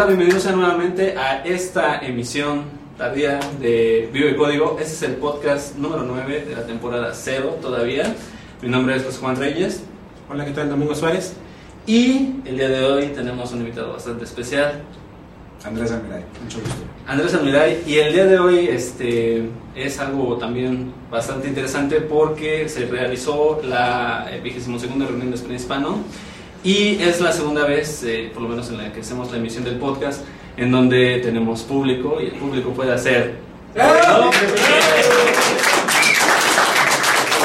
Hola, bienvenidos nuevamente a esta emisión tardía de Vivo y Código. Este es el podcast número 9 de la temporada 0 todavía. Mi nombre es José Juan Reyes. Hola, ¿qué tal? Domingo Suárez. Y el día de hoy tenemos un invitado bastante especial. Andrés Almiray, mucho gusto. Andrés Almiray. Y el día de hoy este, es algo también bastante interesante porque se realizó la 22 reunión de España Hispano y es la segunda vez, eh, por lo menos en la que hacemos la emisión del podcast, en donde tenemos público y el público puede hacer... ¿Se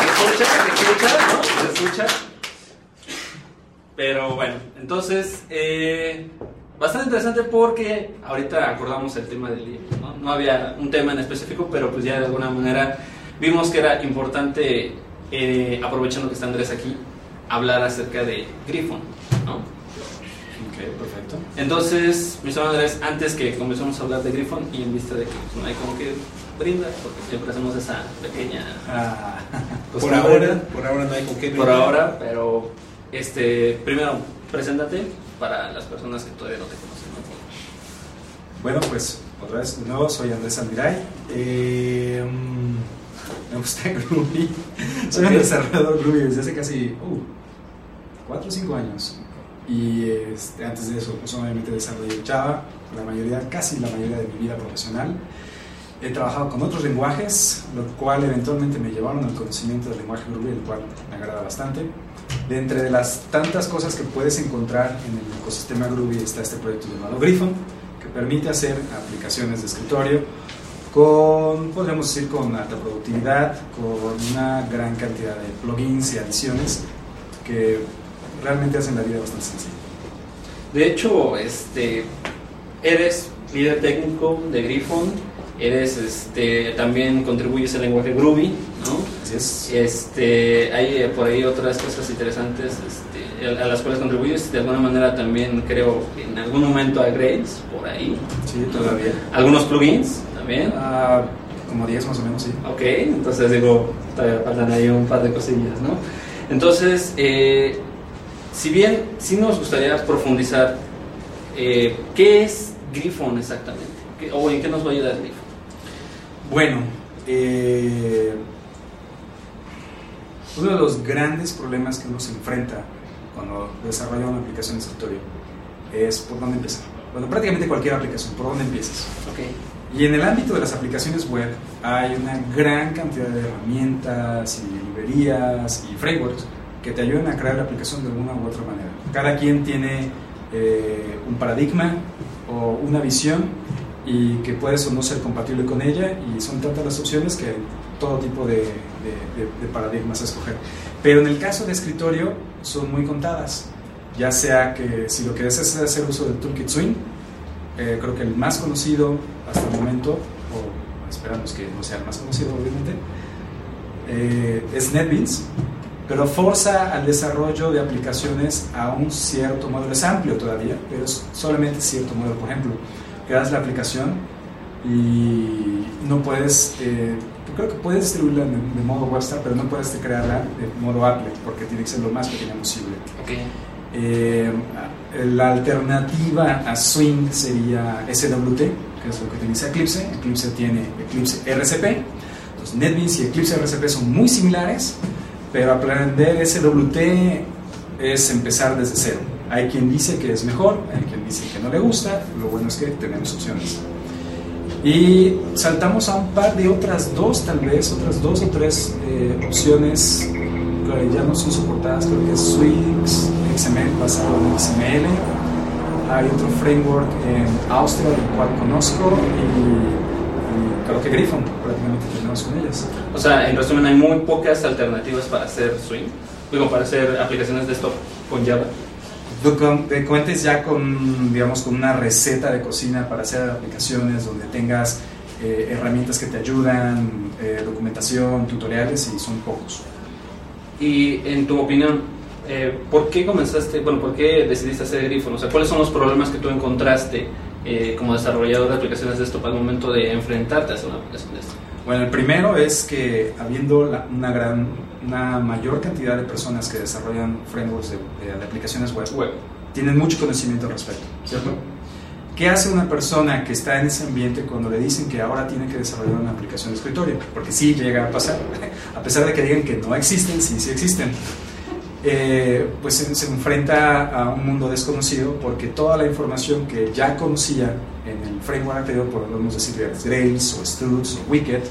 escucha? ¿Se escucha? ¿No? ¿Se escucha? Pero bueno, entonces, eh, bastante interesante porque ahorita acordamos el tema del libro, ¿no? No había un tema en específico, pero pues ya de alguna manera vimos que era importante, eh, aprovechando que está Andrés aquí, hablar acerca de Griffon, ¿no? Ok, perfecto. Entonces, mis Andrés, antes que comencemos a hablar de Griffon y en vista de que pues, no hay como que brindar, porque siempre hacemos esa pequeña... Ah, por ahora, por ahora no hay con qué brindar. Por ahora, pero este, primero, preséntate para las personas que todavía no te conocen. Bueno, pues otra vez, nuevo, soy Andrés Almiray. Eh, me gusta Groovy. Soy un desarrollador Groovy desde hace casi 4 uh, o 5 años. Y este, antes de eso, pues obviamente desarrollé Java, la mayoría, casi la mayoría de mi vida profesional. He trabajado con otros lenguajes, lo cual eventualmente me llevaron al conocimiento del lenguaje Groovy, el cual me agrada bastante. De entre las tantas cosas que puedes encontrar en el ecosistema Groovy está este proyecto llamado Griffon, que permite hacer aplicaciones de escritorio con, podríamos decir, con alta productividad, con una gran cantidad de plugins y adiciones que realmente hacen la vida bastante sencilla. De hecho, este, eres líder técnico de Griffon, eres, este, también contribuyes al lenguaje Groovy, ¿no? Así es. Este, hay eh, por ahí otras cosas interesantes este, a las cuales contribuyes. De alguna manera también creo en algún momento a Grails, por ahí. Sí, todavía. Algunos plugins también. Ah, como 10 más o menos, sí. Ok, entonces digo, todavía faltan ahí un par de cosillas, ¿no? Entonces, eh, si bien sí nos gustaría profundizar, eh, ¿qué es Griffon exactamente? ¿O en qué nos va a ayudar Griffon? Bueno, eh, uno de los grandes problemas que uno se enfrenta cuando desarrolla una aplicación de escritorio es por dónde empezar. Bueno, prácticamente cualquier aplicación, ¿por dónde empiezas? Okay. Y en el ámbito de las aplicaciones web hay una gran cantidad de herramientas y librerías y frameworks que te ayudan a crear la aplicación de alguna u otra manera. Cada quien tiene eh, un paradigma o una visión y que puedes o no ser compatible con ella y son tantas las opciones que todo tipo de, de, paradigmas a escoger. Pero en el caso de escritorio son muy contadas, ya sea que si lo que es hacer uso del Toolkit Swing, eh, creo que el más conocido hasta el momento, o esperamos que no sea el más conocido obviamente, eh, es NetBeans, pero forza al desarrollo de aplicaciones a un cierto modelo, es amplio todavía, pero es solamente cierto modelo, por ejemplo, creas la aplicación y no puedes, eh, creo que puedes distribuirla de, modo WebStar, pero no puedes crearla de modo Apple, porque tiene que ser lo más pequeña posible. Okay. Eh, la alternativa a Swing sería SWT, que es lo que utiliza Eclipse. Eclipse tiene Eclipse RCP. Entonces, NetBeans y Eclipse RCP son muy similares, pero aprender SWT es empezar desde cero. Hay quien dice que es mejor, hay quien dice que no le gusta. Lo bueno es que tenemos opciones. Y saltamos a un par de otras dos, tal vez, otras dos o tres eh, opciones que ya no son soportadas, creo que es Swix, XML basado en XML. Hay otro framework en Austria, el cual conozco, y, creo que Griffon prácticamente tenemos con ellas. O sea, en resumen, hay muy pocas alternativas para hacer Swing, digo, para hacer aplicaciones de esto con Java. Te cuentes ya con, digamos, con una receta de cocina para hacer aplicaciones donde tengas eh, herramientas que te ayudan, eh, documentación, tutoriales y son pocos. Y en tu opinión, eh, ¿por qué comenzaste, bueno, por qué decidiste hacer Griffon? O sea, ¿cuáles son los problemas que tú encontraste eh, como desarrollador de aplicaciones de esto para el momento de enfrentarte a hacer una aplicación de esto? Bueno, el primero es que habiendo una gran, una mayor cantidad de personas que desarrollan frameworks de, aplicaciones web, web, tienen mucho conocimiento al respecto, ¿cierto? ¿Qué hace una persona que está en ese ambiente cuando le dicen que ahora tiene que desarrollar una aplicación de escritorio? Porque sí llega a pasar, a pesar de que digan que no existen, sí, sí existen. Eh, pues se, enfrenta a un mundo desconocido porque toda la información que ya conocía en el framework anterior, podemos decir Grails o Struts o Wicked,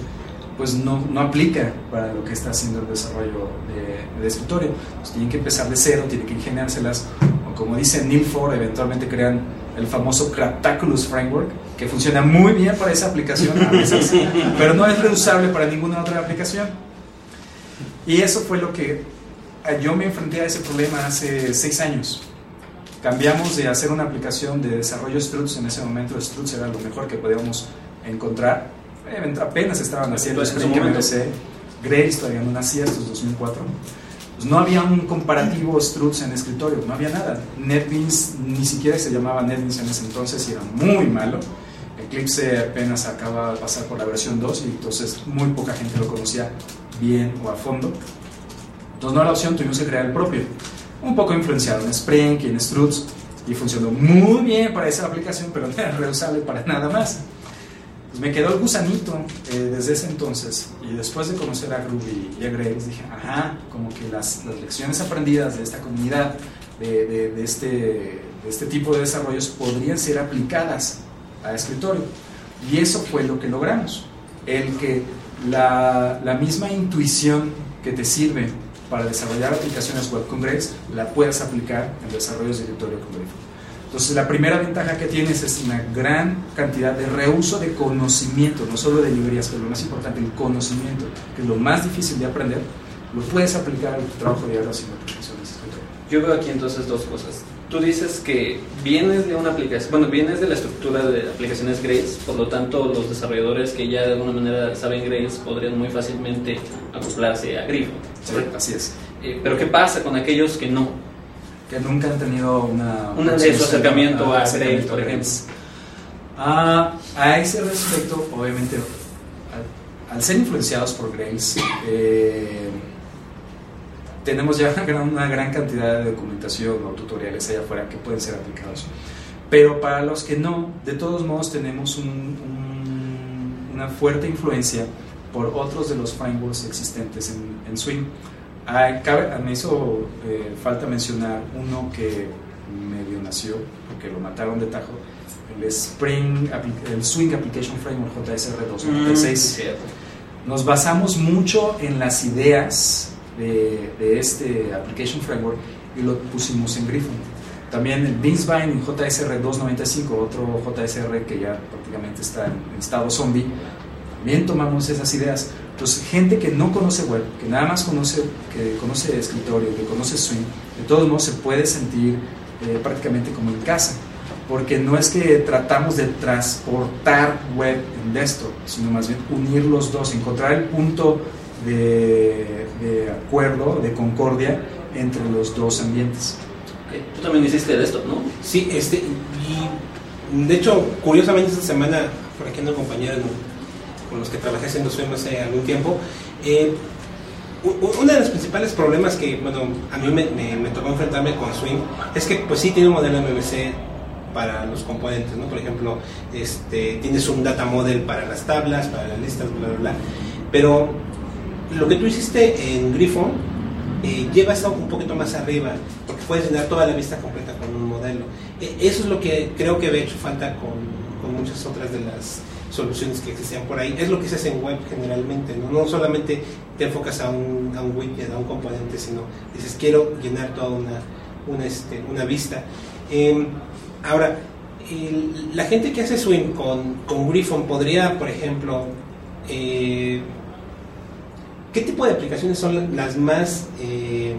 pues no, no, aplica para lo que está haciendo el desarrollo de, de escritorio. Pues tienen que empezar de cero, tienen que ingeniárselas, o como dice Neil Ford, eventualmente crean el famoso Craptaculous Framework, que funciona muy bien para esa aplicación a veces, pero no es reusable para ninguna otra aplicación. Y eso fue lo que yo me enfrenté a ese problema hace seis años. Cambiamos de hacer una aplicación de desarrollo Struts, en ese momento Struts era lo mejor que podíamos encontrar. Eh, apenas estaban haciendo Spring MVC, Grace todavía no nacía, esto es 2004 pues no había un comparativo Struts en escritorio, no había nada. NetBeans ni siquiera se llamaba NetBeans en ese entonces y era muy malo. Eclipse apenas acaba de pasar por la versión 2 y entonces muy poca gente lo conocía bien o a fondo. Entonces no era opción, tuvimos que crear el propio. Un poco influenciado en Spring y en Struts y funcionó muy bien para esa aplicación, pero no era reusable para nada más. Pues me quedó el gusanito eh, desde ese entonces y después de conocer a Groovy y a Graves dije, ajá, como que las, las lecciones aprendidas de esta comunidad, de, de, este, de este tipo de desarrollos podrían ser aplicadas a escritorio. Y eso fue lo que logramos, el que la, la misma intuición que te sirve para desarrollar aplicaciones web con Graves la puedas aplicar en desarrollos de escritorio con Graves. Entonces, la primera ventaja que tienes es una gran cantidad de reuso de conocimiento, no solo de librerías, pero lo más importante, el conocimiento, que es lo más difícil de aprender, lo puedes aplicar tu trabajo diario haciendo aplicaciones. Yo veo aquí entonces dos cosas. Tú dices que vienes de una aplicación, bueno, vienes de la estructura de aplicaciones Grace, por lo tanto los desarrolladores que ya de alguna manera saben Grace podrían muy fácilmente acoplarse a Grifo. Sí, así es. Eh, pero ¿qué pasa con aquellos que no? que nunca han tenido una... Un acercamiento a, Grace, por ejemplo. Ah, a ese respecto, obviamente, al, ser influenciados por Grace, eh, tenemos ya una gran, una gran, cantidad de documentación o tutoriales allá afuera que pueden ser aplicados. Pero para los que no, de todos modos tenemos una fuerte influencia por otros de los frameworks existentes en, en Swing. Ah, me hizo eh, falta mencionar uno que medio nació, porque lo mataron de tajo, el Spring, el Swing Application Framework JSR 296. Mm, Nos basamos mucho en las ideas de, de, este Application Framework y lo pusimos en Griffon. También el Beansvine JSR 295, otro JSR que ya prácticamente está en estado zombie, también tomamos esas ideas entonces, gente que no conoce web, que nada más conoce, que conoce escritorio, que conoce Swing, de todos modos se puede sentir eh, prácticamente como en casa, porque no es que tratamos de transportar web en desktop, sino más bien unir los dos, encontrar el punto de, de acuerdo, de concordia entre los dos ambientes. Tú también hiciste desktop, ¿no? Sí, este, y de hecho, curiosamente esta semana, por aquí ando compañero con los que trabajé haciendo Swim hace algún tiempo, eh, uno de los principales problemas que, bueno, a mí me, me, tocó enfrentarme con Swing es que, pues sí, tiene un modelo MVC para los componentes, ¿no? Por ejemplo, este, tienes un data model para las tablas, para las listas, bla, bla, bla. Pero lo que tú hiciste en Grifo eh, lleva eso un poquito más arriba, porque puedes llenar toda la vista completa con un modelo. E, eso es lo que creo que había hecho falta con, muchas otras de las soluciones que existían por ahí. Es lo que se hace en web generalmente, ¿no? Solamente te enfocas a un, widget, a un componente, sino dices, quiero llenar toda una, este, vista. Em, ahora, la gente que hace Swing con, con Griffon podría, por ejemplo, eh, ¿qué tipo de aplicaciones son las más eh,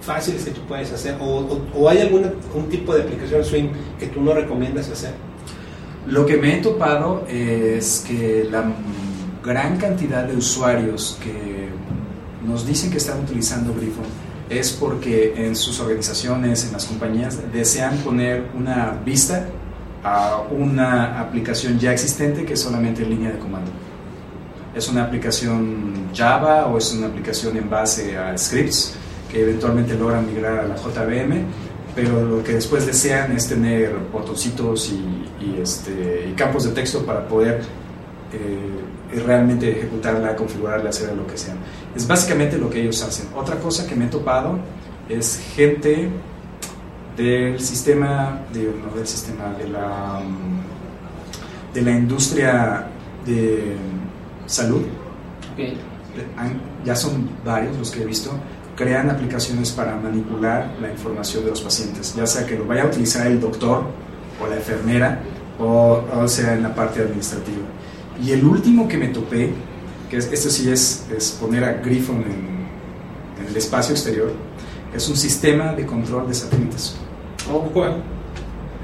fáciles que tú puedes hacer? ¿O, hay algún tipo de aplicación Swing que tú no recomiendas hacer? Lo que me he topado es que la gran cantidad de usuarios que nos dicen que están utilizando Grifo es porque en sus organizaciones, en las compañías, desean poner una vista a una aplicación ya existente que es solamente en línea de comando. Es una aplicación Java o es una aplicación en base a scripts que eventualmente logran migrar a la JVM pero lo que después desean es tener botoncitos y, este, y campos de texto para poder eh, realmente ejecutarla, configurarla, hacer lo que sea. Es básicamente lo que ellos hacen. Otra cosa que me he topado es gente del sistema, de, no del sistema, de la, de la industria de salud. Ya son varios los que he visto crean aplicaciones para manipular la información de los pacientes, ya sea que lo vaya a utilizar el doctor o la enfermera o, o sea en la parte administrativa. Y el último que me topé, que es, esto sí es, es poner a Griffon en, en, el espacio exterior, es un sistema de control de satélites. Oh, ¿cuál?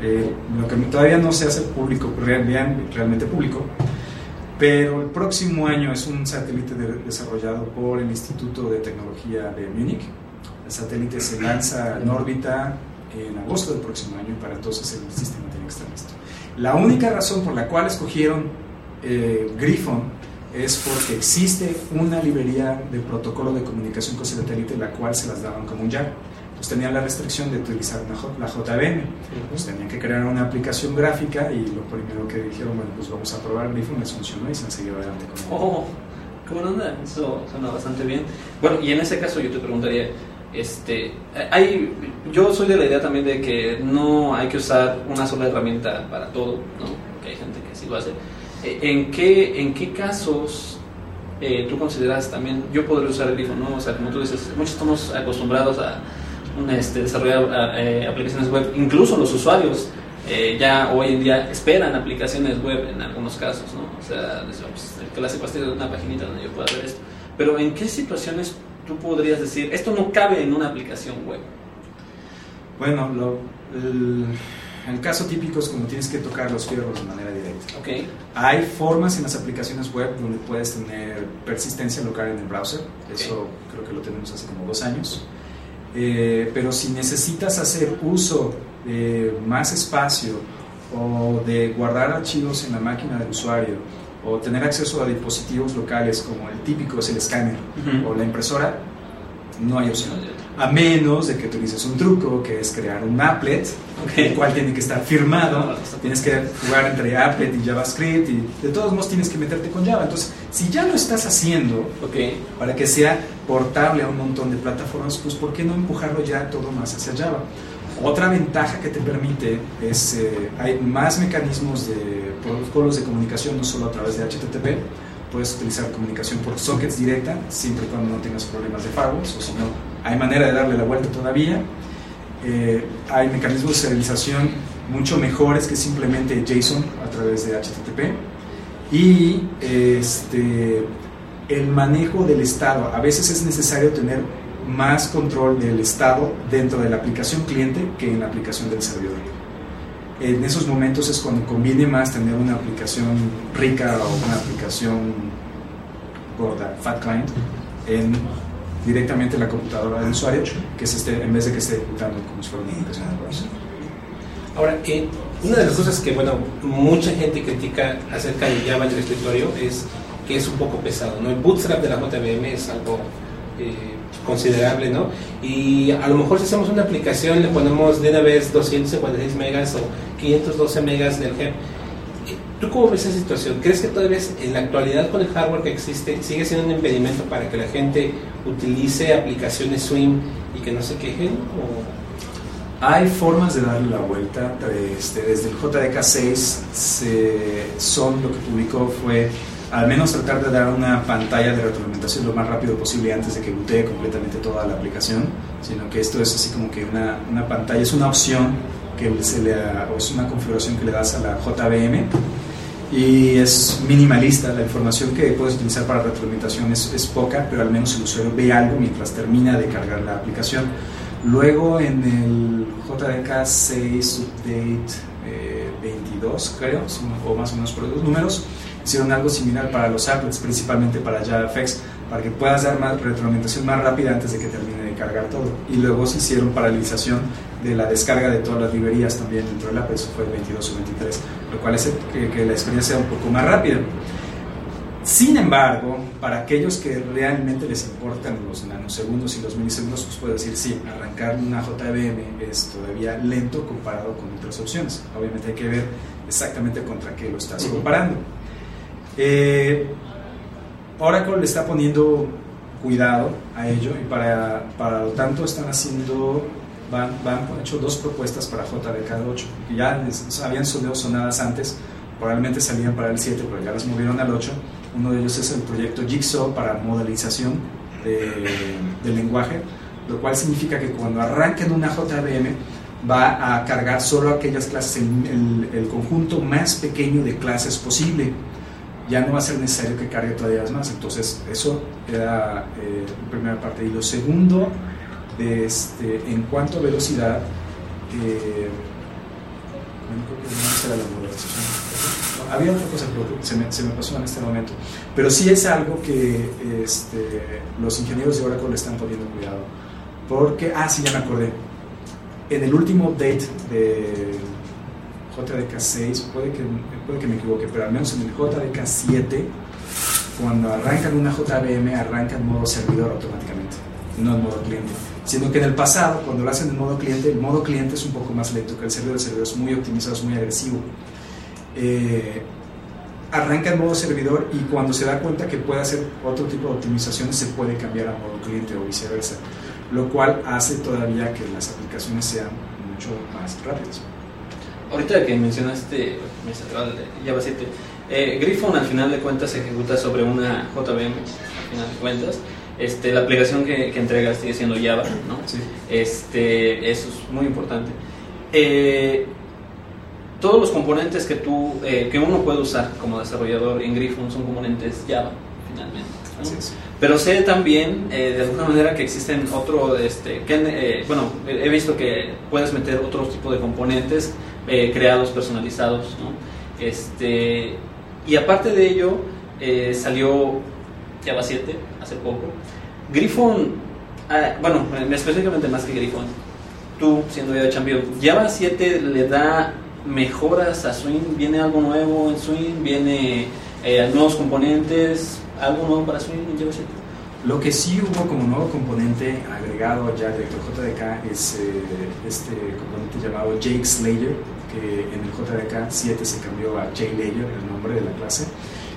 Eh, lo que todavía no se hace público, realmente público, pero el próximo año es un satélite de, desarrollado por el Instituto de Tecnología de Múnich. El satélite se lanza en órbita en agosto del próximo año y para entonces el sistema tiene que estar listo. La única razón por la cual escogieron eh, Griffon es porque existe una librería de protocolo de comunicación con satélite la cual se las daban como un jack pues tenían la restricción de utilizar la JVM. Pues tenían que crear una aplicación gráfica y lo primero que dijeron, bueno, pues vamos a probar Griffon, les funcionó y se han seguido adelante con Oh, qué buena onda, eso suena bastante bien. Bueno, y en ese caso yo te preguntaría, este, hay, yo soy de la idea también de que no hay que usar una sola herramienta para todo, ¿no? Porque hay gente que sí lo hace. Eh, ¿En qué, en qué casos eh, tú consideras también, yo podría usar el Griffon, ¿no? O sea, como tú dices, muchos estamos acostumbrados a este, desarrollar eh, aplicaciones web, incluso los usuarios eh, ya hoy en día esperan aplicaciones web en algunos casos, ¿no? O sea, pues, el clásico de una paginita donde yo pueda ver esto. Pero ¿en qué situaciones tú podrías decir, esto no cabe en una aplicación web? Bueno, lo, el, el, caso típico es como tienes que tocar los fierros de manera directa. Okay. Hay formas en las aplicaciones web donde puedes tener persistencia local en el browser. Eso creo que lo tenemos hace como dos años. Eh, pero si necesitas hacer uso de más espacio o de guardar archivos en la máquina del usuario o tener acceso a dispositivos locales como el típico es el escáner uh -huh. o la impresora, no hay opción. A menos de que utilices un truco que es crear un applet, okay. el cual tiene que estar firmado. Tienes que jugar entre applet y JavaScript y de todos modos tienes que meterte con Java. Entonces, si ya lo estás haciendo okay. para que sea portable a un montón de plataformas, pues ¿por qué no empujarlo ya todo más hacia Java? Otra ventaja que te permite es, eh, hay más mecanismos de protocolos de comunicación, no solo a través de HTTP, puedes utilizar comunicación por sockets directa, siempre y cuando no tengas problemas de firewalls, o si no, hay manera de darle la vuelta todavía. Eh, hay mecanismos de serialización mucho mejores que simplemente JSON a través de HTTP. Y este, el manejo del estado. A veces es necesario tener más control del estado dentro de la aplicación cliente que en la aplicación del servidor. En esos momentos es cuando conviene más tener una aplicación rica o una aplicación gorda, fat client, en directamente en la computadora del usuario, que se esté, en vez de que esté ejecutando como si fuera una aplicación de browser. Ahora, eh, una de las cosas que, bueno, mucha gente critica acerca de Java en el escritorio es que es un poco pesado, ¿no? El bootstrap de la JVM es algo eh, considerable, ¿no? Y a lo mejor si hacemos una aplicación le ponemos de una vez 256 megas o 512 megas del GEM. ¿Tú cómo ves esa situación? ¿Crees que todavía en la actualidad con el hardware que existe sigue siendo un impedimento para que la gente utilice aplicaciones Swim y que no se quejen? O... Hay formas de darle la vuelta. Este, desde el JDK6 se, son lo que publicó fue al menos tratar de dar una pantalla de retroalimentación lo más rápido posible antes de que bootee completamente toda la aplicación, sino que esto es así como que una, una pantalla, es una opción que se le, o es una configuración que le das a la JVM y es minimalista, la información que puedes utilizar para retroalimentación es, es poca, pero al menos el usuario ve algo mientras termina de cargar la aplicación. Luego en el JDK 6 Update eh, 22, creo, o más o menos por los números, hicieron algo similar para los applets, principalmente para JavaFX, para que puedas dar más retroalimentación más rápida antes de que termine de cargar todo. Y luego se hicieron paralización de la descarga de todas las librerías también dentro del app, eso fue el 22 o 23, lo cual hace que, que la experiencia sea un poco más rápida. Sin embargo, para aquellos que realmente les importan los nanosegundos y los milisegundos, pues puedo decir, sí, arrancar una JVM es todavía lento comparado con otras opciones. Obviamente hay que ver exactamente contra qué lo estás comparando. Eh, Oracle le está poniendo cuidado a ello y para, para lo tanto están haciendo, van, van hecho dos propuestas para JDK8, que ya habían sonado sonadas antes, probablemente salían para el 7, pero ya las movieron al 8 uno de ellos es el proyecto Jigsaw para modelización de, lenguaje, lo cual significa que cuando arranquen una JVM va a cargar solo aquellas clases, el, el, conjunto más pequeño de clases posible. Ya no va a ser necesario que cargue todavía más. Entonces, eso era eh, la primera parte. Y lo segundo, este, en cuanto a velocidad, eh, había otra cosa, que se me, se me, pasó en este momento. Pero sí es algo que este, los ingenieros de Oracle le están poniendo cuidado. Porque, ah, sí, ya me acordé. En el último update de JDK 6, puede que, puede que me equivoque, pero al menos en el JDK 7, cuando arrancan una JVM, arranca en modo servidor automáticamente, no en modo cliente. Siendo que en el pasado, cuando lo hacen en modo cliente, el modo cliente es un poco más lento que el servidor. El servidor es muy optimizado, es muy agresivo eh, arranca en modo servidor y cuando se da cuenta que puede hacer otro tipo de optimizaciones se puede cambiar a modo cliente o viceversa, lo cual hace todavía que las aplicaciones sean mucho más rápidas. Ahorita que mencionaste Java 7, eh, Griffon al final de cuentas se ejecuta sobre una JVM, al final de cuentas. Este, la aplicación que, que entrega sigue siendo Java, ¿no? Este, eso es muy importante. Eh, todos los componentes que tú, eh, que uno puede usar como desarrollador en Griffon son componentes Java, finalmente. Pero sé también, eh, de alguna manera, que existen otro, este, que, eh, bueno, he visto que puedes meter otro tipo de componentes creados, personalizados. Este, y aparte de ello, salió Java 7 hace poco. Griffon, ah, bueno, específicamente más que Griffon, tú siendo ya champion, Java 7 le da mejoras a Swing? ¿Viene algo nuevo en Swing? ¿Viene eh, nuevos componentes? ¿Algo nuevo para Swing en JavaScript? Lo que sí hubo como nuevo componente agregado ya directo JDK es eh, este componente llamado Jake Slayer, que en el JDK 7 se cambió a JLayer, el nombre de la clase.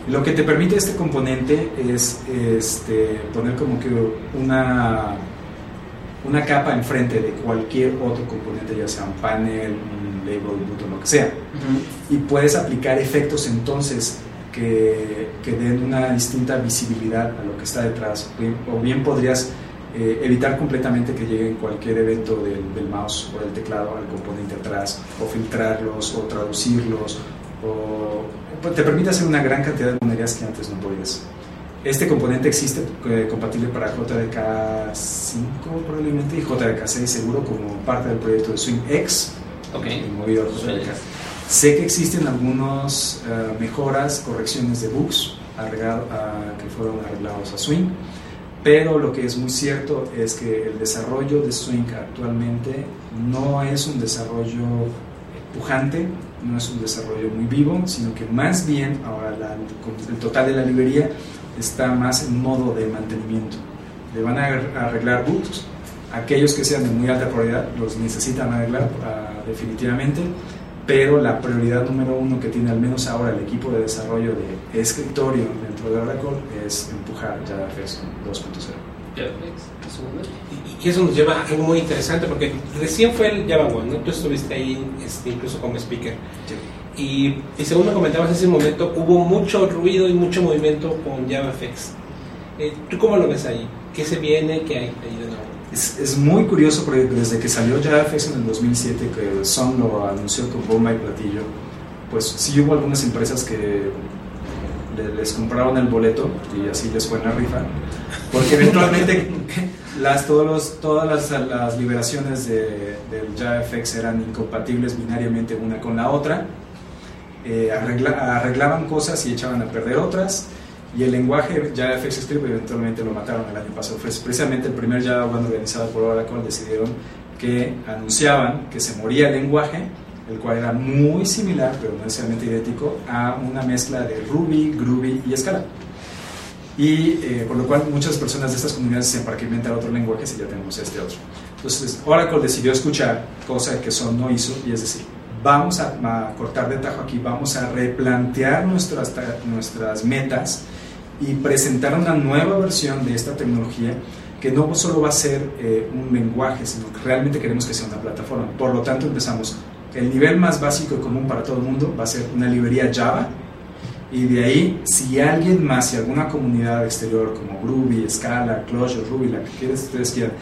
lo que te permite este componente es este, poner como que una, una capa enfrente de cualquier otro componente, ya sea un panel, label, button, lo que sea. Y puedes aplicar efectos entonces que, que, den una distinta visibilidad a lo que está detrás. O bien podrías eh, evitar completamente que lleguen cualquier evento del, del, mouse o del teclado al componente atrás, o filtrarlos, o traducirlos, o pues, te permite hacer una gran cantidad de monerías que antes no podías. Este componente existe eh, compatible para JDK5 probablemente y JDK6 seguro como parte del proyecto de SwingX Okay. Sé que existen algunas eh, mejoras, correcciones de bugs que fueron arreglados a Swing, pero lo que es muy cierto es que el desarrollo de Swing actualmente no es un desarrollo pujante, no es un desarrollo muy vivo, sino que más bien ahora el total de la librería está más en modo de mantenimiento. Le van a arreglar bugs, aquellos que sean de muy alta prioridad los necesitan arreglar uh, definitivamente, pero la prioridad número uno que tiene al menos ahora el equipo de desarrollo de escritorio dentro de Oracle es empujar JavaFX 2.0. Y eso nos lleva a algo muy interesante porque recién fue el Java One, ¿no? Tú estuviste ahí este, incluso como speaker. Y, y, según me comentabas en ese momento, hubo mucho ruido y mucho movimiento con JavaFX. Eh, ¿Tú cómo lo ves ahí? ¿Qué se viene? ¿Qué hay ahí de nuevo? Es, es, muy curioso porque desde que salió JavaFX en el 2007, que Son lo anunció con bomba y platillo, pues sí hubo algunas empresas que les compraron el boleto y así les fue en la rifa, porque eventualmente las, todos los, todas las, las liberaciones de, del JavaFX eran incompatibles binariamente una con la otra, eh, arregla, arreglaban cosas y echaban a perder otras y el lenguaje JavaFX Script eventualmente lo mataron el año pasado. Fue precisamente el primer Java organizado por Oracle decidieron que anunciaban que se moría el lenguaje, el cual era muy similar, pero no necesariamente idéntico, a una mezcla de Ruby, Groovy y Scala. Y eh, por lo cual muchas personas de estas comunidades dicen, ¿para qué inventar otro lenguaje si ya tenemos este otro? Entonces Oracle decidió escuchar, cosa que Son no hizo, y es decir, vamos a, a cortar de tajo aquí, vamos a replantear nuestras, nuestras metas y presentar una nueva versión de esta tecnología que no solo va a ser eh, un lenguaje, sino que realmente queremos que sea una plataforma. Por lo tanto, empezamos. El nivel más básico y común para todo el mundo va a ser una librería Java. Y de ahí, si alguien más, si alguna comunidad exterior como Groovy, Scala, Clojure, Ruby, la que ustedes quieran,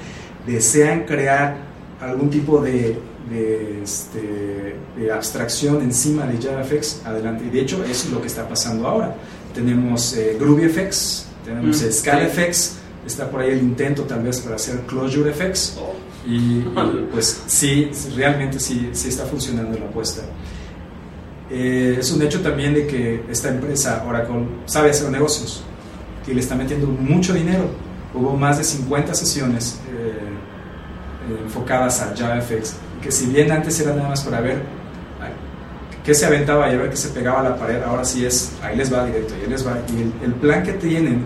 desean crear algún tipo de, de, este, de abstracción encima de JavaFX, adelante. Y de hecho, eso es lo que está pasando ahora. Tenemos eh, GroovyFX, tenemos mm, ScalaFX, está por ahí el intento tal vez para hacer Clojure FX. Oh. Y, pues sí, realmente sí, sí está funcionando la apuesta. Eh, es un hecho también de que esta empresa, Oracle, sabe hacer negocios y le está metiendo mucho dinero. Hubo más de 50 sesiones eh, enfocadas a JavaFX, que si bien antes era nada más para ver qué se aventaba y a ver qué se pegaba a la pared, ahora sí es, ahí les va directo, ahí les va. Y el, el plan que tienen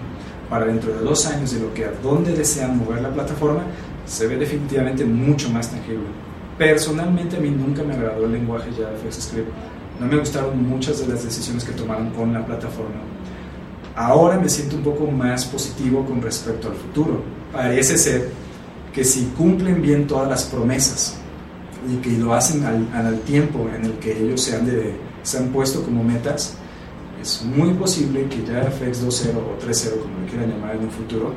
para dentro de dos años de lo que a dónde desean mover la plataforma, se ve definitivamente mucho más tangible. Personalmente a mí nunca me agradó el lenguaje JavaFX Script. No me gustaron muchas de las decisiones que tomaron con la plataforma. Ahora me siento un poco más positivo con respecto al futuro. Parece ser que si cumplen bien todas las promesas y que lo hacen al, al tiempo en el que ellos se han, de, se han puesto como metas, es muy posible que ya FX 2.0 o 3.0, como le quieran llamar en un futuro,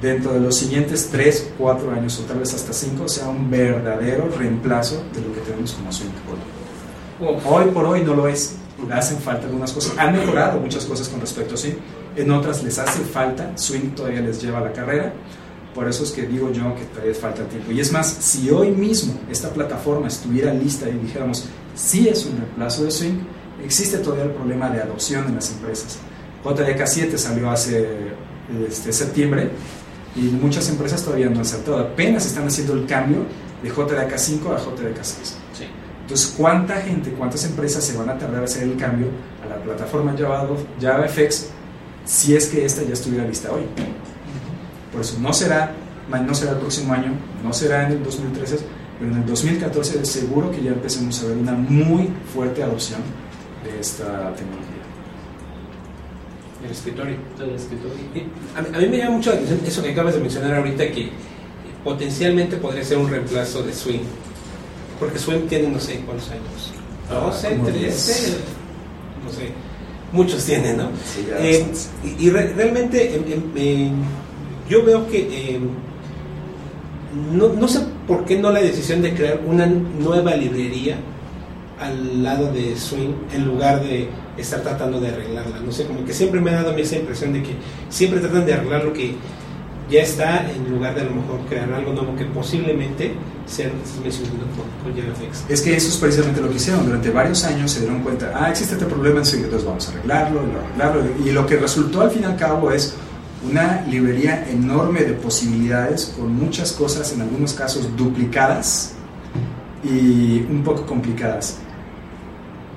dentro de los siguientes 3, 4 años o tal vez hasta 5, sea un verdadero reemplazo de lo que tenemos como Swing hoy. Hoy por hoy no lo es, le hacen falta algunas cosas. Han mejorado muchas cosas con respecto a Swing, en otras les hace falta, Swing todavía les lleva a la carrera. Por eso es que digo yo que todavía falta tiempo. Y es más, si hoy mismo esta plataforma estuviera lista y dijéramos, sí es un reemplazo de Swing, existe todavía el problema de adopción en las empresas. JDK7 salió hace este, septiembre y muchas empresas todavía no han saltado, apenas están haciendo el cambio de JDK5 a JDK6. Entonces, ¿cuánta gente, cuántas empresas se van a tardar a hacer el cambio a la plataforma Java, JavaFX si es que esta ya estuviera lista hoy? Por eso no será, no será el próximo año, no será en el 2013, pero en el 2014 seguro que ya empecemos a ver una muy fuerte adopción de esta tecnología. El escritorio. El escritorio. A, mí me llama mucho la atención eso que acabas de mencionar ahorita, que potencialmente podría ser un reemplazo de Swing. Porque Swing tiene no sé cuántos años. 12, ah, 13, no sé. Muchos tienen, ¿no? Sí, eh, y, realmente yo veo que eh, no, no sé por qué no la decisión de crear una nueva librería al lado de Swing en lugar de estar tratando de arreglarla. No sé, como que siempre me ha dado a mí esa impresión de que siempre tratan de arreglar lo que ya está en lugar de a lo mejor crear algo nuevo que posiblemente sea mencionado con, con Es que eso es precisamente lo que hicieron. Durante varios años se dieron cuenta, ah, existe este problema entonces vamos a arreglarlo, y arreglarlo. Y lo que resultó al fin y al cabo es una librería enorme de posibilidades con muchas cosas, en algunos casos duplicadas y un poco complicadas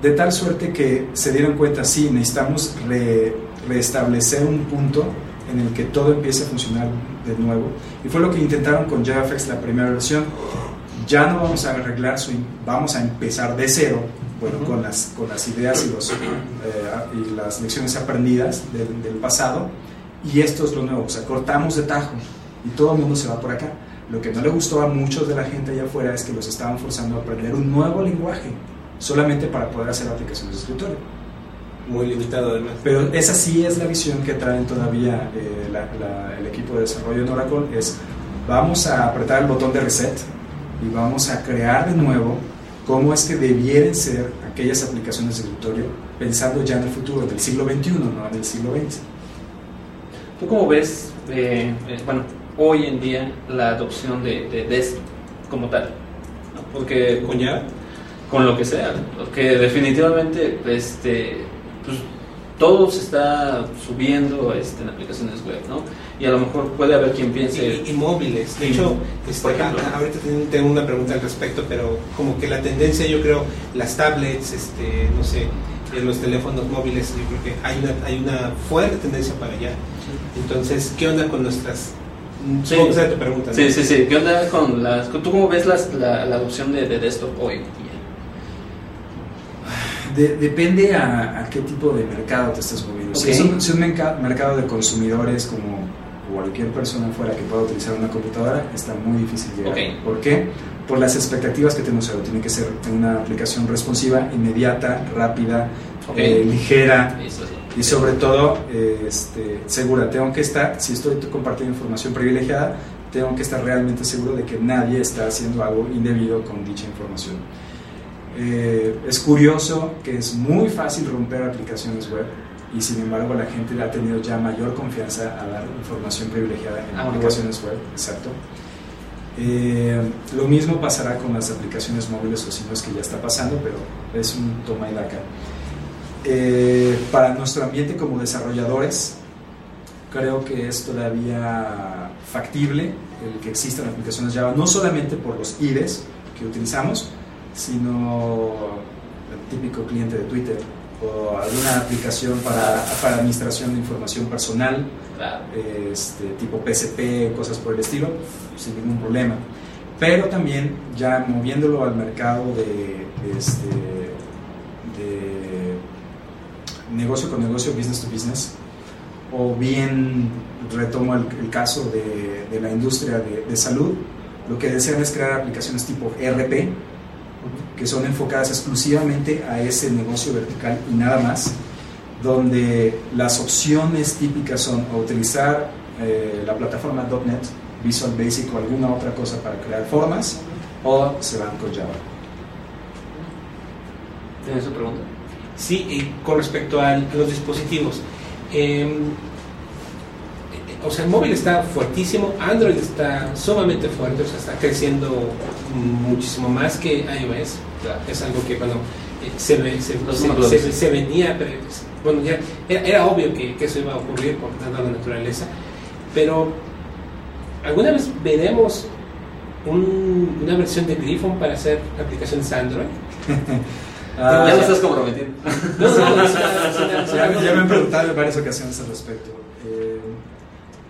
de tal suerte que se dieron cuenta, sí, necesitamos restablecer un punto en el que todo empiece a funcionar de nuevo. Y fue lo que intentaron con JavaFX la primera versión. Ya no vamos a arreglar Swing, vamos a empezar de cero, bueno, con, las, con las ideas y, los, eh, y las lecciones aprendidas del, del pasado. Y esto es lo nuevo, o sea, cortamos de tajo y todo el mundo se va por acá. Lo que no le gustó a muchos de la gente allá afuera es que los estaban forzando a aprender un nuevo lenguaje solamente para poder hacer aplicaciones de escritorio. Muy limitado además. Pero esa sí es la visión que traen todavía eh, el equipo de desarrollo en Oracle, es vamos a apretar el botón de reset y vamos a crear de nuevo cómo es que debieran ser aquellas aplicaciones de escritorio pensando ya en el futuro del siglo XXI, no en el siglo XX. ¿Tú cómo ves, eh, eh, bueno, hoy en día la adopción de, de como tal? Porque con ya con lo que sea, porque definitivamente este, pues, todo se está subiendo este, en aplicaciones web, ¿no? Y a lo mejor puede haber quien piense... Y, móviles, de hecho, este, por ejemplo, ahorita tengo una pregunta al respecto, pero como que la tendencia, yo creo, las tablets, este, no sé, en los teléfonos móviles, yo creo que hay una, hay una fuerte tendencia para allá. Entonces, ¿qué onda con nuestras... Sí. Tu pregunta. ¿no? Sí, sí, sí. ¿Qué onda con las... ¿Tú cómo ves las, la, la adopción de, de desktop hoy? en día? De- depende a, a qué tipo de mercado te estás moviendo. Si Ok. es un, si es un merca- mercado de consumidores como cualquier persona fuera que pueda utilizar una computadora, está muy difícil llegar. ¿Por qué? Por las expectativas que tenemos ahora. Tiene que ser una aplicación responsiva, inmediata, rápida, eh, ligera Eso sí. Y sobre todo eh, este, segura. Tengo que estar, si estoy compartiendo información privilegiada, tengo que estar realmente seguro de que nadie está haciendo algo indebido con dicha información. Eh, es curioso que es muy fácil romper aplicaciones web y sin embargo la gente le ha tenido ya mayor confianza a dar información privilegiada en Ah, aplicaciones web. Exacto. Eh, lo mismo pasará con las aplicaciones móviles o si no es que ya está pasando, pero es un toma y daca. Eh, para nuestro ambiente como desarrolladores, creo que es todavía factible el que existan aplicaciones Java, no solamente por los IDEs que utilizamos, sino el típico cliente de Twitter o alguna aplicación para, para administración de información personal, Claro. este, tipo PSP, cosas por el estilo, sin ningún problema. Pero también ya moviéndolo al mercado de, este, de negocio con negocio, business to business, o bien retomo el, caso de, la industria de, salud, lo que desean es crear aplicaciones tipo ERP, que son enfocadas exclusivamente a ese negocio vertical y nada más, donde las opciones típicas son utilizar eh, la plataforma .NET, Visual Basic o alguna otra cosa para crear formas, o se van con Java. ¿Tienes su pregunta? Sí, y con respecto a los dispositivos. eh, o sea, el móvil está fuertísimo, Android está sumamente fuerte, o sea, está creciendo muchísimo más que iOS. Claro. Es algo que, bueno, eh, se, ve- se, se- se- se venía, pero, bueno, ya era, era obvio que, que eso iba a ocurrir por dada la naturaleza, pero ¿alguna vez veremos un- una versión de Griffon para hacer aplicaciones Android? Ah, ya lo estás comprometiendo. No, no, una Ya, ya me han preguntado en varias ocasiones al respecto. Eh,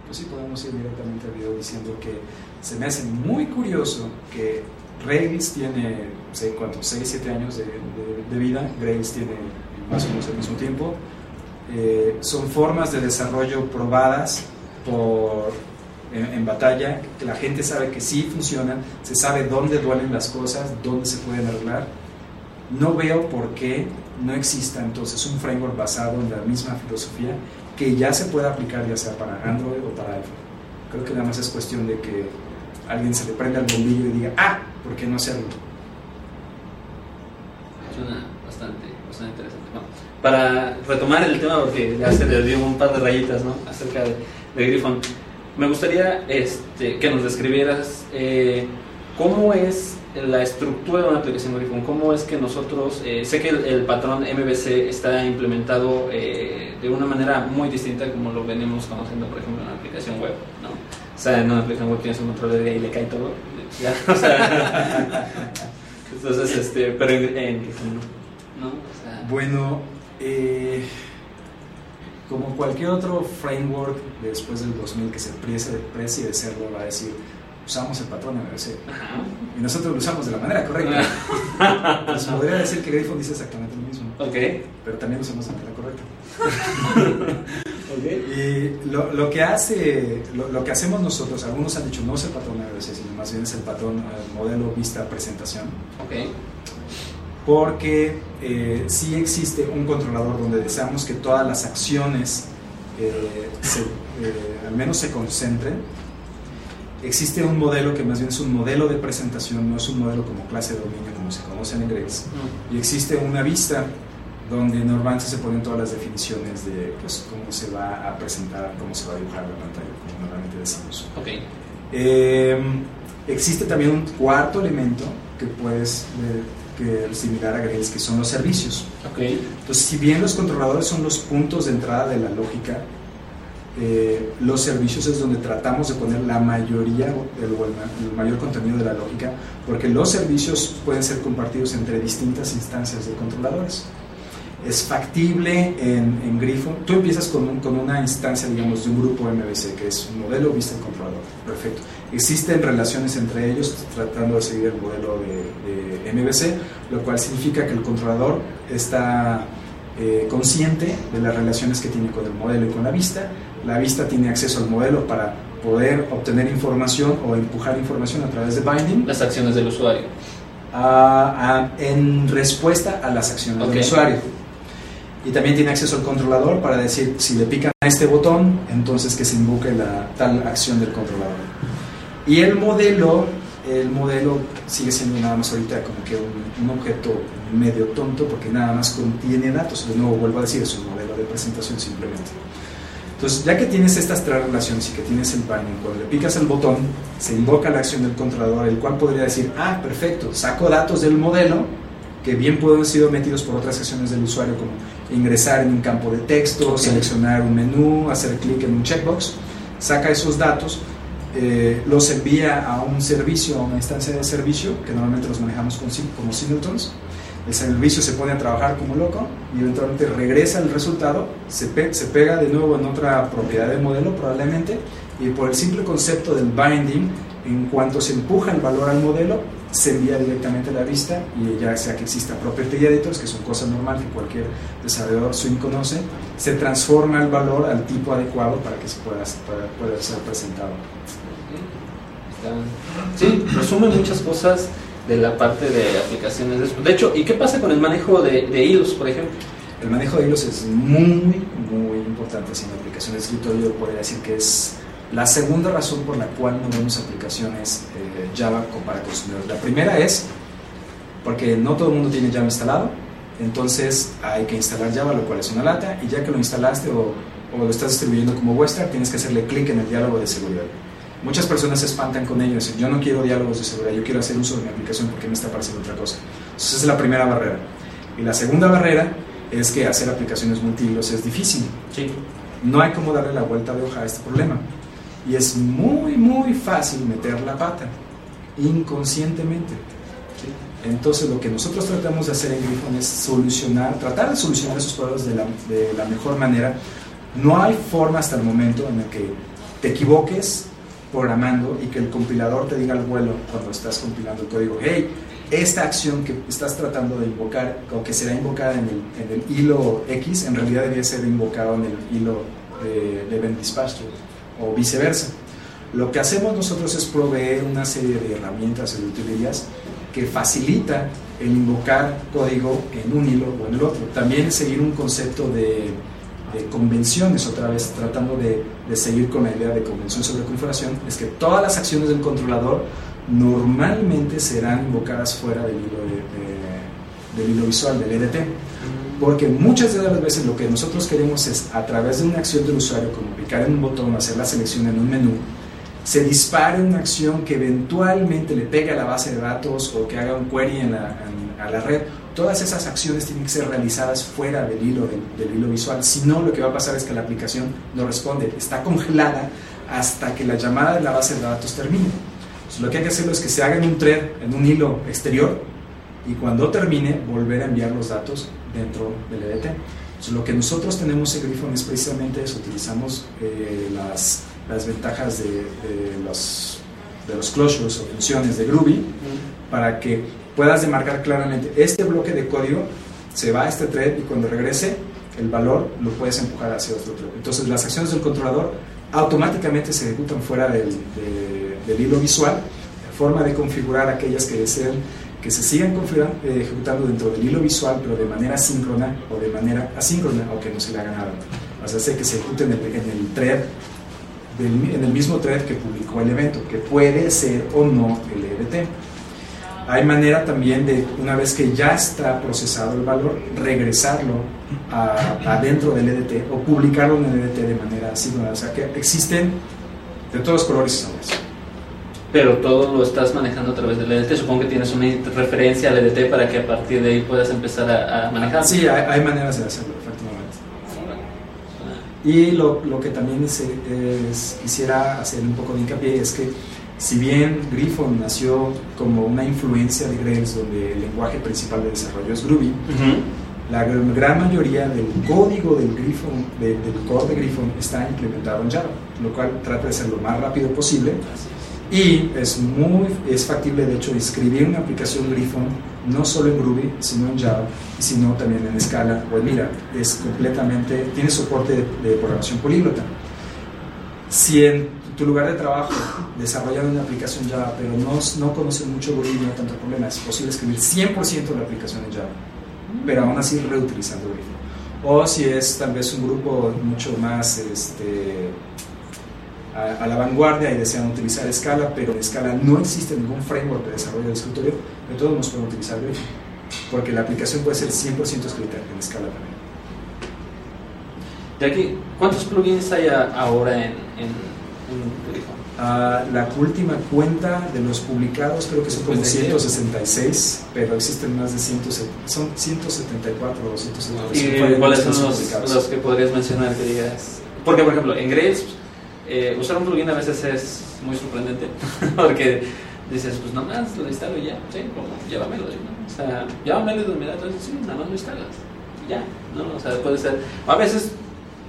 pues sí, podemos ir directamente al video diciendo que se me hace muy curioso que Rails tiene, no sé cuántos, 6, 7 años de, de- de vida, Rails tiene más o menos al mismo tiempo. Eh, son formas de desarrollo probadas por, en, en batalla, que la gente sabe que sí funcionan, se sabe dónde duelen las cosas, dónde se pueden arreglar no veo por qué no exista entonces un framework basado en la misma filosofía que ya se pueda aplicar ya sea para Android o para iPhone. Creo que nada más es cuestión de que alguien se le prenda el bombillo y diga, ah, ¿por qué no hacerlo? Suena bastante, bastante interesante. Bueno, para retomar el tema, porque ya se le dio un par de rayitas ¿no? acerca de, de Griffon, me gustaría este, que nos describieras eh, cómo es la estructura de una aplicación Griffon, cómo es que nosotros, eh, sé que el, el patrón MVC está implementado eh, de una manera muy distinta como lo venimos conociendo, por ejemplo, en una aplicación web, ¿no? O sea, en una aplicación web tienes un control de y le cae todo, ya, o sea, entonces, este, pero en, en ¿no? O sea, Bueno, eh, como cualquier otro framework después del 2000 que se precie, precie de serlo, va a decir, usamos el patrón MVC. Y nosotros lo usamos de la manera correcta. Pues podría decir que Griffon dice exactamente lo mismo, Ok. pero también lo usamos de la manera correcta. Y lo, lo que hace, lo, lo que hacemos nosotros, algunos han dicho no es el patrón MVC, sino más bien es el patrón eh, modelo vista presentación, Ok. porque eh, sí existe un controlador donde deseamos que todas las acciones eh, se- eh, al menos se concentren. Existe un modelo que más bien es un modelo de presentación, no es un modelo como clase de dominio como se conoce en Grace. Y existe una vista donde normalmente se ponen todas las definiciones de pues, cómo se va a presentar, cómo se va a dibujar la pantalla, como normalmente decimos. Ok. Eh, existe también un cuarto elemento que puedes eh, que similar a Grace, que son los servicios. Ok. Entonces, si bien los controladores son los puntos de entrada de la lógica, eh, los servicios es donde tratamos de poner la mayoría el, el ma- el mayor contenido de la lógica, porque los servicios pueden ser compartidos entre distintas instancias de controladores. es factible en, en Griffon. Tú empiezas con, un- con una instancia, digamos, de un grupo MVC, que es un modelo vista en controlador. Perfecto. Existen relaciones entre ellos tratando de seguir el modelo de, de MVC, lo cual significa que el controlador está eh, consciente de las relaciones que tiene con el modelo y con la vista. La vista tiene acceso al modelo para poder obtener información o empujar información a través de binding Las acciones del usuario. a- a- en respuesta a las acciones del usuario. Y también tiene acceso al controlador para decir si le pican a este botón, entonces que se invoque la tal acción del controlador. Y el modelo, el modelo sigue siendo nada más ahorita como que un, un objeto medio tonto porque nada más contiene datos. De nuevo, vuelvo a decir, es un modelo de presentación simplemente. Entonces, ya que tienes estas tres relaciones y que tienes el binding, cuando le picas el botón, se invoca la acción del controlador, el cual podría decir, ah, perfecto, saco datos del modelo, que bien pueden haber sido metidos por otras acciones del usuario, como ingresar en un campo de texto, seleccionar un menú, hacer clic en un checkbox, saca esos datos, eh, los envía a un servicio, a una instancia de servicio, que normalmente los manejamos con, como singletons, el servicio se pone a trabajar como loco y eventualmente regresa el resultado, se, pe- se pega de nuevo en otra propiedad del modelo probablemente y por el simple concepto del binding, en cuanto se empuja el valor al modelo, se envía directamente a la vista y ya sea que exista property editors, que son cosas normales que cualquier desarrollador swing conoce, se transforma el valor al tipo adecuado para que se pueda, para poder ser presentado. Sí, resume muchas cosas de la parte de aplicaciones. de- De hecho, ¿y qué pasa con el manejo de, de hilos, por ejemplo? El manejo de hilos es muy, muy importante en aplicaciones de escritorio. Yo podría decir que es la segunda razón por la cual no vemos aplicaciones eh, Java para consumidores. La primera es porque no todo el mundo tiene Java instalado, entonces hay que instalar Java, lo cual es una lata, y ya que lo instalaste o, o lo estás distribuyendo como vuestra, tienes que hacerle clic en el diálogo de seguridad. Muchas personas se espantan con ello, dicen, yo no quiero diálogos de seguridad, yo quiero hacer uso de mi aplicación porque me está apareciendo otra cosa. Entonces esa es la primera barrera. Y la segunda barrera es que hacer aplicaciones multihilos es difícil. Sí. No hay como darle la vuelta de hoja a este problema. Y es muy, muy fácil meter la pata, inconscientemente. ¿sí? Entonces lo que nosotros tratamos de hacer en Griffon es solucionar, tratar de solucionar esos problemas de la, de la mejor manera. No hay forma hasta el momento en la que te equivoques programando y que el compilador te diga al vuelo cuando estás compilando el código, hey, esta acción que estás tratando de invocar o que será invocada en el, en el hilo X, en realidad debía ser invocado en el hilo de, de event dispatcher o viceversa. Lo que hacemos nosotros es proveer una serie de herramientas y de utilidades que facilita el invocar código en un hilo o en el otro. También seguir un concepto de convenciones, otra vez tratando de, de, seguir con la idea de convención sobre configuración, es que todas las acciones del controlador normalmente serán invocadas fuera del hilo, de, de, del hilo visual, del EDT. Porque muchas de las veces lo que nosotros queremos es, a través de una acción del usuario, como picar en un botón, hacer la selección en un menú, se dispare una acción que eventualmente le pegue a la base de datos o que haga un query en la, a la red. Todas esas acciones tienen que ser realizadas fuera del hilo, del, del, hilo visual. Si no, lo que va a pasar es que la aplicación no responde. Está congelada hasta que la llamada de la base de datos termine. Entonces, lo que hay que hacerlo es que se haga en un thread, en un hilo exterior, y cuando termine, volver a enviar los datos dentro del EDT. Entonces, lo que nosotros tenemos en Griffon es precisamente eso. Utilizamos eh, las las ventajas de, de, los, de los closures o funciones de Groovy para que puedas demarcar claramente este bloque de código se va a este thread y cuando regrese el valor lo puedes empujar hacia otro thread. Entonces las acciones del controlador automáticamente se ejecutan fuera del, de, del hilo visual, la forma de configurar aquellas que deseen que se sigan eh, ejecutando dentro del hilo visual, pero de manera síncrona o de manera asíncrona, aunque no se le haga nada. O sea, que se ejecuten en el, en el thread del, en el mismo thread que publicó el evento, que puede ser o no el EDT. Hay manera también de, una vez que ya está procesado el valor, regresarlo adentro del EDT o publicarlo en el EDT de manera síncrona. O sea que existen de todos colores y sabores. Pero todo lo estás manejando a través del EDT. Supongo que tienes una referencia al EDT para que a partir de ahí puedas empezar a, a manejar. Sí, hay, hay, maneras de hacerlo, efectivamente. Y lo, lo que también es, es, quisiera hacer un poco de hincapié es que si bien Griffon nació como una influencia de Grails, donde el lenguaje principal de desarrollo es Groovy, uh -huh. La gr- gran mayoría del código del Griffon, de- del core de Griffon está implementado en Java, lo cual trata de ser lo más rápido posible y es muy es factible de hecho escribir una aplicación Griffon no solo en Groovy, sino en Java, sino también en Scala o en Mira. Es completamente, tiene soporte de, de programación políglota. Si en tu lugar de trabajo desarrollan una aplicación Java, pero no, no conoces mucho Groovy, no hay tanto problema, es posible escribir 100% de la aplicación en Java, pero aún así reutilizando Griffon. O si es tal vez un grupo mucho más este, a, a la vanguardia y desean utilizar Scala, pero en Scala no existe ningún framework de desarrollo de escritorio, de todos nos pueden utilizar Griffon, porque la aplicación puede ser 100% escrita en Scala también. De aquí, ¿cuántos plugins hay ahora en, en, Ah, la última cuenta de los publicados creo que son como Después de ayer. 166, pero existen más de 170, son 174 o 175. ¿Y cuáles son los los, que podrías mencionar que digas? Porque, por ejemplo, en Grails, eh, usar un plugin a veces es muy sorprendente, porque dices, pues nada más lo instalo y ya, sí, como Java Melody, ¿no? O sea, Melody, mira, entonces sí, nada más lo instalas, y ya, ¿no? O sea, puede ser, a veces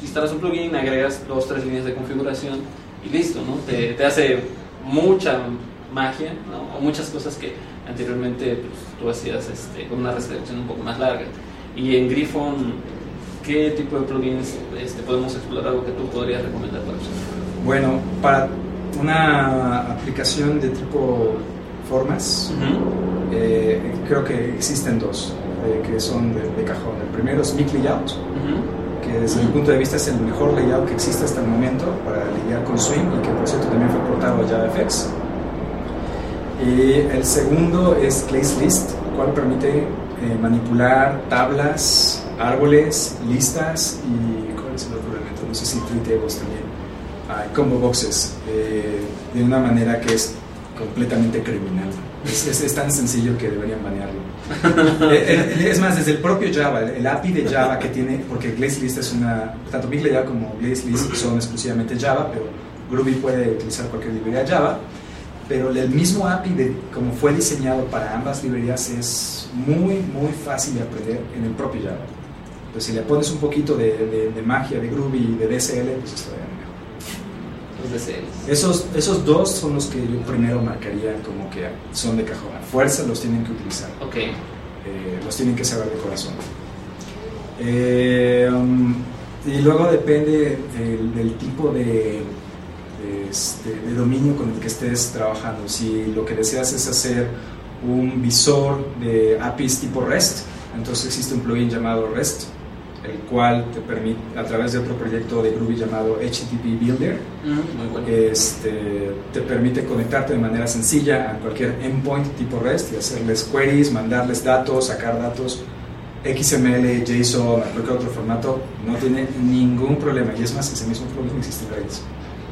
instalas un plugin, agregas dos, tres líneas de configuración y listo, ¿no? Te, te hace mucha magia, ¿no? O muchas cosas que anteriormente pues, tú hacías este, con una restricción un poco más larga. Y en Griffon, ¿qué tipo de plugins este, podemos explorar? Algo que tú podrías recomendar para nosotros. Bueno, para una aplicación de tipo formas, eh, creo que existen dos eh, que son de, de cajón. El primero es Mic Layout, desde mi punto de vista es el mejor layout que existe hasta el momento para lidiar con Swing y que por cierto también fue portado a JavaFX. Y el segundo es Place List, el cual permite eh, manipular tablas, árboles, listas y ¿cuál? No sé si tree tables también, combo boxes, eh, de una manera que es completamente criminal. Es- es tan sencillo que deberían banearlo. Eh, eh, es más, desde el propio Java, el, API de Java que tiene, porque GlazeList es una, tanto Big como GlazeList son exclusivamente Java, pero Groovy puede utilizar cualquier librería Java, pero el mismo API, de, como fue diseñado para ambas librerías, es muy, muy fácil de aprender en el propio Java. Entonces, si le pones un poquito de, de- magia de Groovy y de DSL, pues está. Los. Esos, esos dos son los que yo primero marcaría como que son de cajón. A fuerza los tienen que utilizar. Ok. Eh, los tienen que saber de corazón. Eh, um, y luego depende del, del tipo de, de, este, de dominio con el que estés trabajando. Si lo que deseas es hacer un visor de APIs tipo REST, entonces existe un plugin llamado REST, el cual te permite, a través de otro proyecto de Groovy llamado HTTP Builder, Mm, bueno. este, te permite conectarte de manera sencilla a cualquier endpoint tipo REST y hacerles queries, mandarles datos, sacar datos, XML, JSON, cualquier otro formato, no tiene ningún problema. Y es más, ese mismo plugin existe en Rails,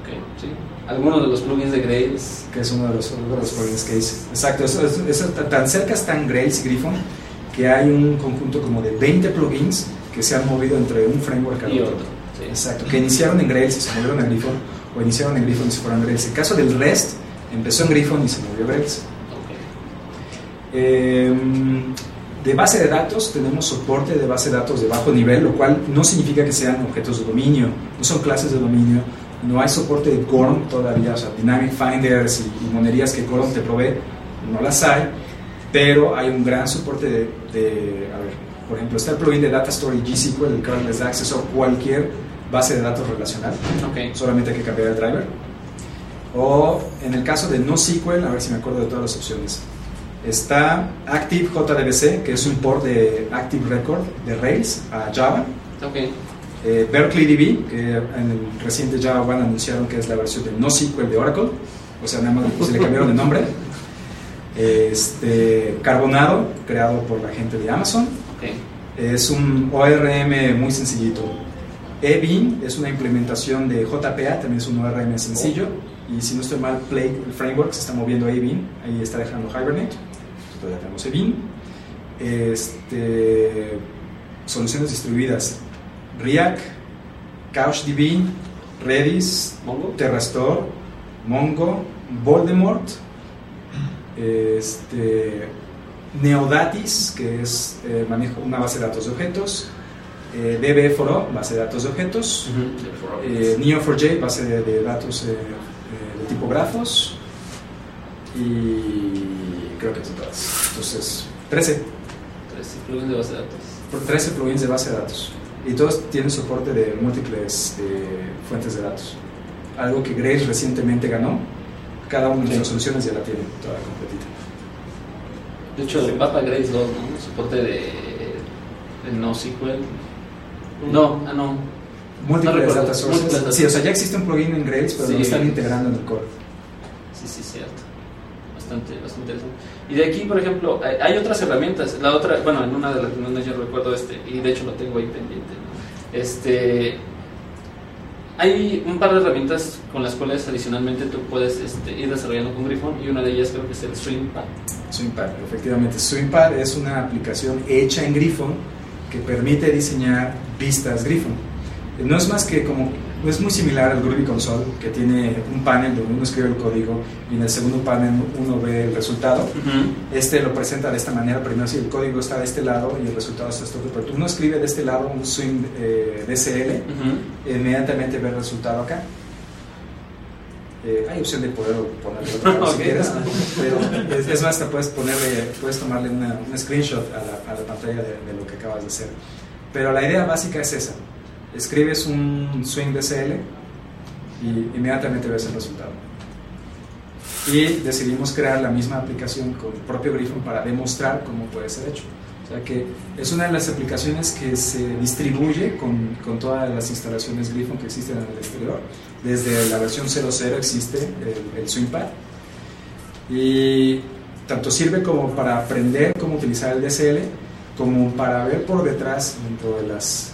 Ok, sí. Algunos de los plugins de Grails. que es uno de los, uno de los plugins que hice. Exacto, eso, eso- eso tan cerca están Grails y Griffon que hay un conjunto como de 20 plugins que se han movido entre un framework Y otro. sí. Exacto, que iniciaron en Grails y se movieron a Griffon, o iniciaron en Griffon y se fueron a Grails. El caso del REST empezó en Griffon y se movió a Grails. Ok. Eh, de base de datos tenemos soporte de base de datos de bajo nivel, lo cual no significa que sean objetos de dominio, no son clases de dominio, no hay soporte de Gorm todavía, o sea, Dynamic Finders y, y monerías que Gorm te provee, no las hay, pero hay un gran soporte de, de, a ver, por ejemplo, está el plugin de Data Story GSQL, el cual les da acceso a cualquier base de datos relacional Ok. solamente hay que cambiar el driver. O en el caso de NoSQL, a ver si me acuerdo de todas las opciones. Está Active JDBC, que es un port de Active Record de Rails a Java. Ok. Eh, Berkeley DB, que en el reciente Java One anunciaron que es la versión de NoSQL de Oracle. O sea, nada más se le cambiaron de nombre. Este, Carbonado, creado por la gente de Amazon. Ok. Es un ORM muy sencillito. eBeam es una implementación de JPA, también es un ORM sencillo. Y si no estoy mal, Play, el framework, se está moviendo a eBeam. Ahí está dejando Hibernate. Todavía tenemos eBeam. Este, soluciones distribuidas. React, CouchDB, Redis, Mongo. Terrastore, Mongo, Voldemort, este, Neodatis, que es eh, manejo una base de datos de objetos, eh, DB4O, base de datos de objetos, eh, Neo4j, base de, de datos eh, de tipo grafos, y creo que son todas. Entonces, 13, 13 plugins de base de datos. 13 plugins de base de datos. Y todos tienen soporte de múltiples fuentes de datos. Algo que Grace recientemente ganó. Cada una de las soluciones ya la tiene toda completita. De hecho, va para Grace 2, ¿no? Soporte de, de NoSQL. No, ah, no. Múltiples recuerdo. data sources. Múltiples sí, o sea, ya existe un plugin en Grails, pero Sí. lo están integrando en el core. Sí, sí, cierto. Bastante, bastante interesante. Y de aquí, por ejemplo, hay, hay otras herramientas. La otra, bueno, en una de las reuniones yo recuerdo este, y de hecho lo tengo ahí pendiente. ¿no? Este, hay un par de herramientas con las cuales adicionalmente tú puedes este, ir desarrollando con Griffon y una de ellas creo que es el StreamPad. Swingpad, efectivamente. Swingpad es una aplicación hecha en Griffon que permite diseñar vistas Griffon. No es más que como, es muy similar al Groovy Console, que tiene un panel donde uno escribe el código y en el segundo panel uno ve el resultado. Este lo presenta de esta manera, primero si el código está de este lado y el resultado está de este otro, pero tú uno escribe de este lado un swing eh, DSL, Ujú. inmediatamente ve el resultado acá. Eh, hay opción de poder ponerle otro lado Ok. si quieres, pero es, es más, te puedes ponerle, puedes tomarle una, un screenshot a la, a la pantalla de, de lo que acabas de hacer. Pero la idea básica es esa: escribes un swing DSL y inmediatamente ves el resultado. Y decidimos crear la misma aplicación con el propio Griffon para demostrar cómo puede ser hecho. O sea que es una de las aplicaciones que se distribuye con, con todas las instalaciones Griffon que existen en el exterior. Desde la versión 00 existe el, el SwingPad. Y tanto sirve como para aprender cómo utilizar el DSL, como para ver por detrás, dentro de las,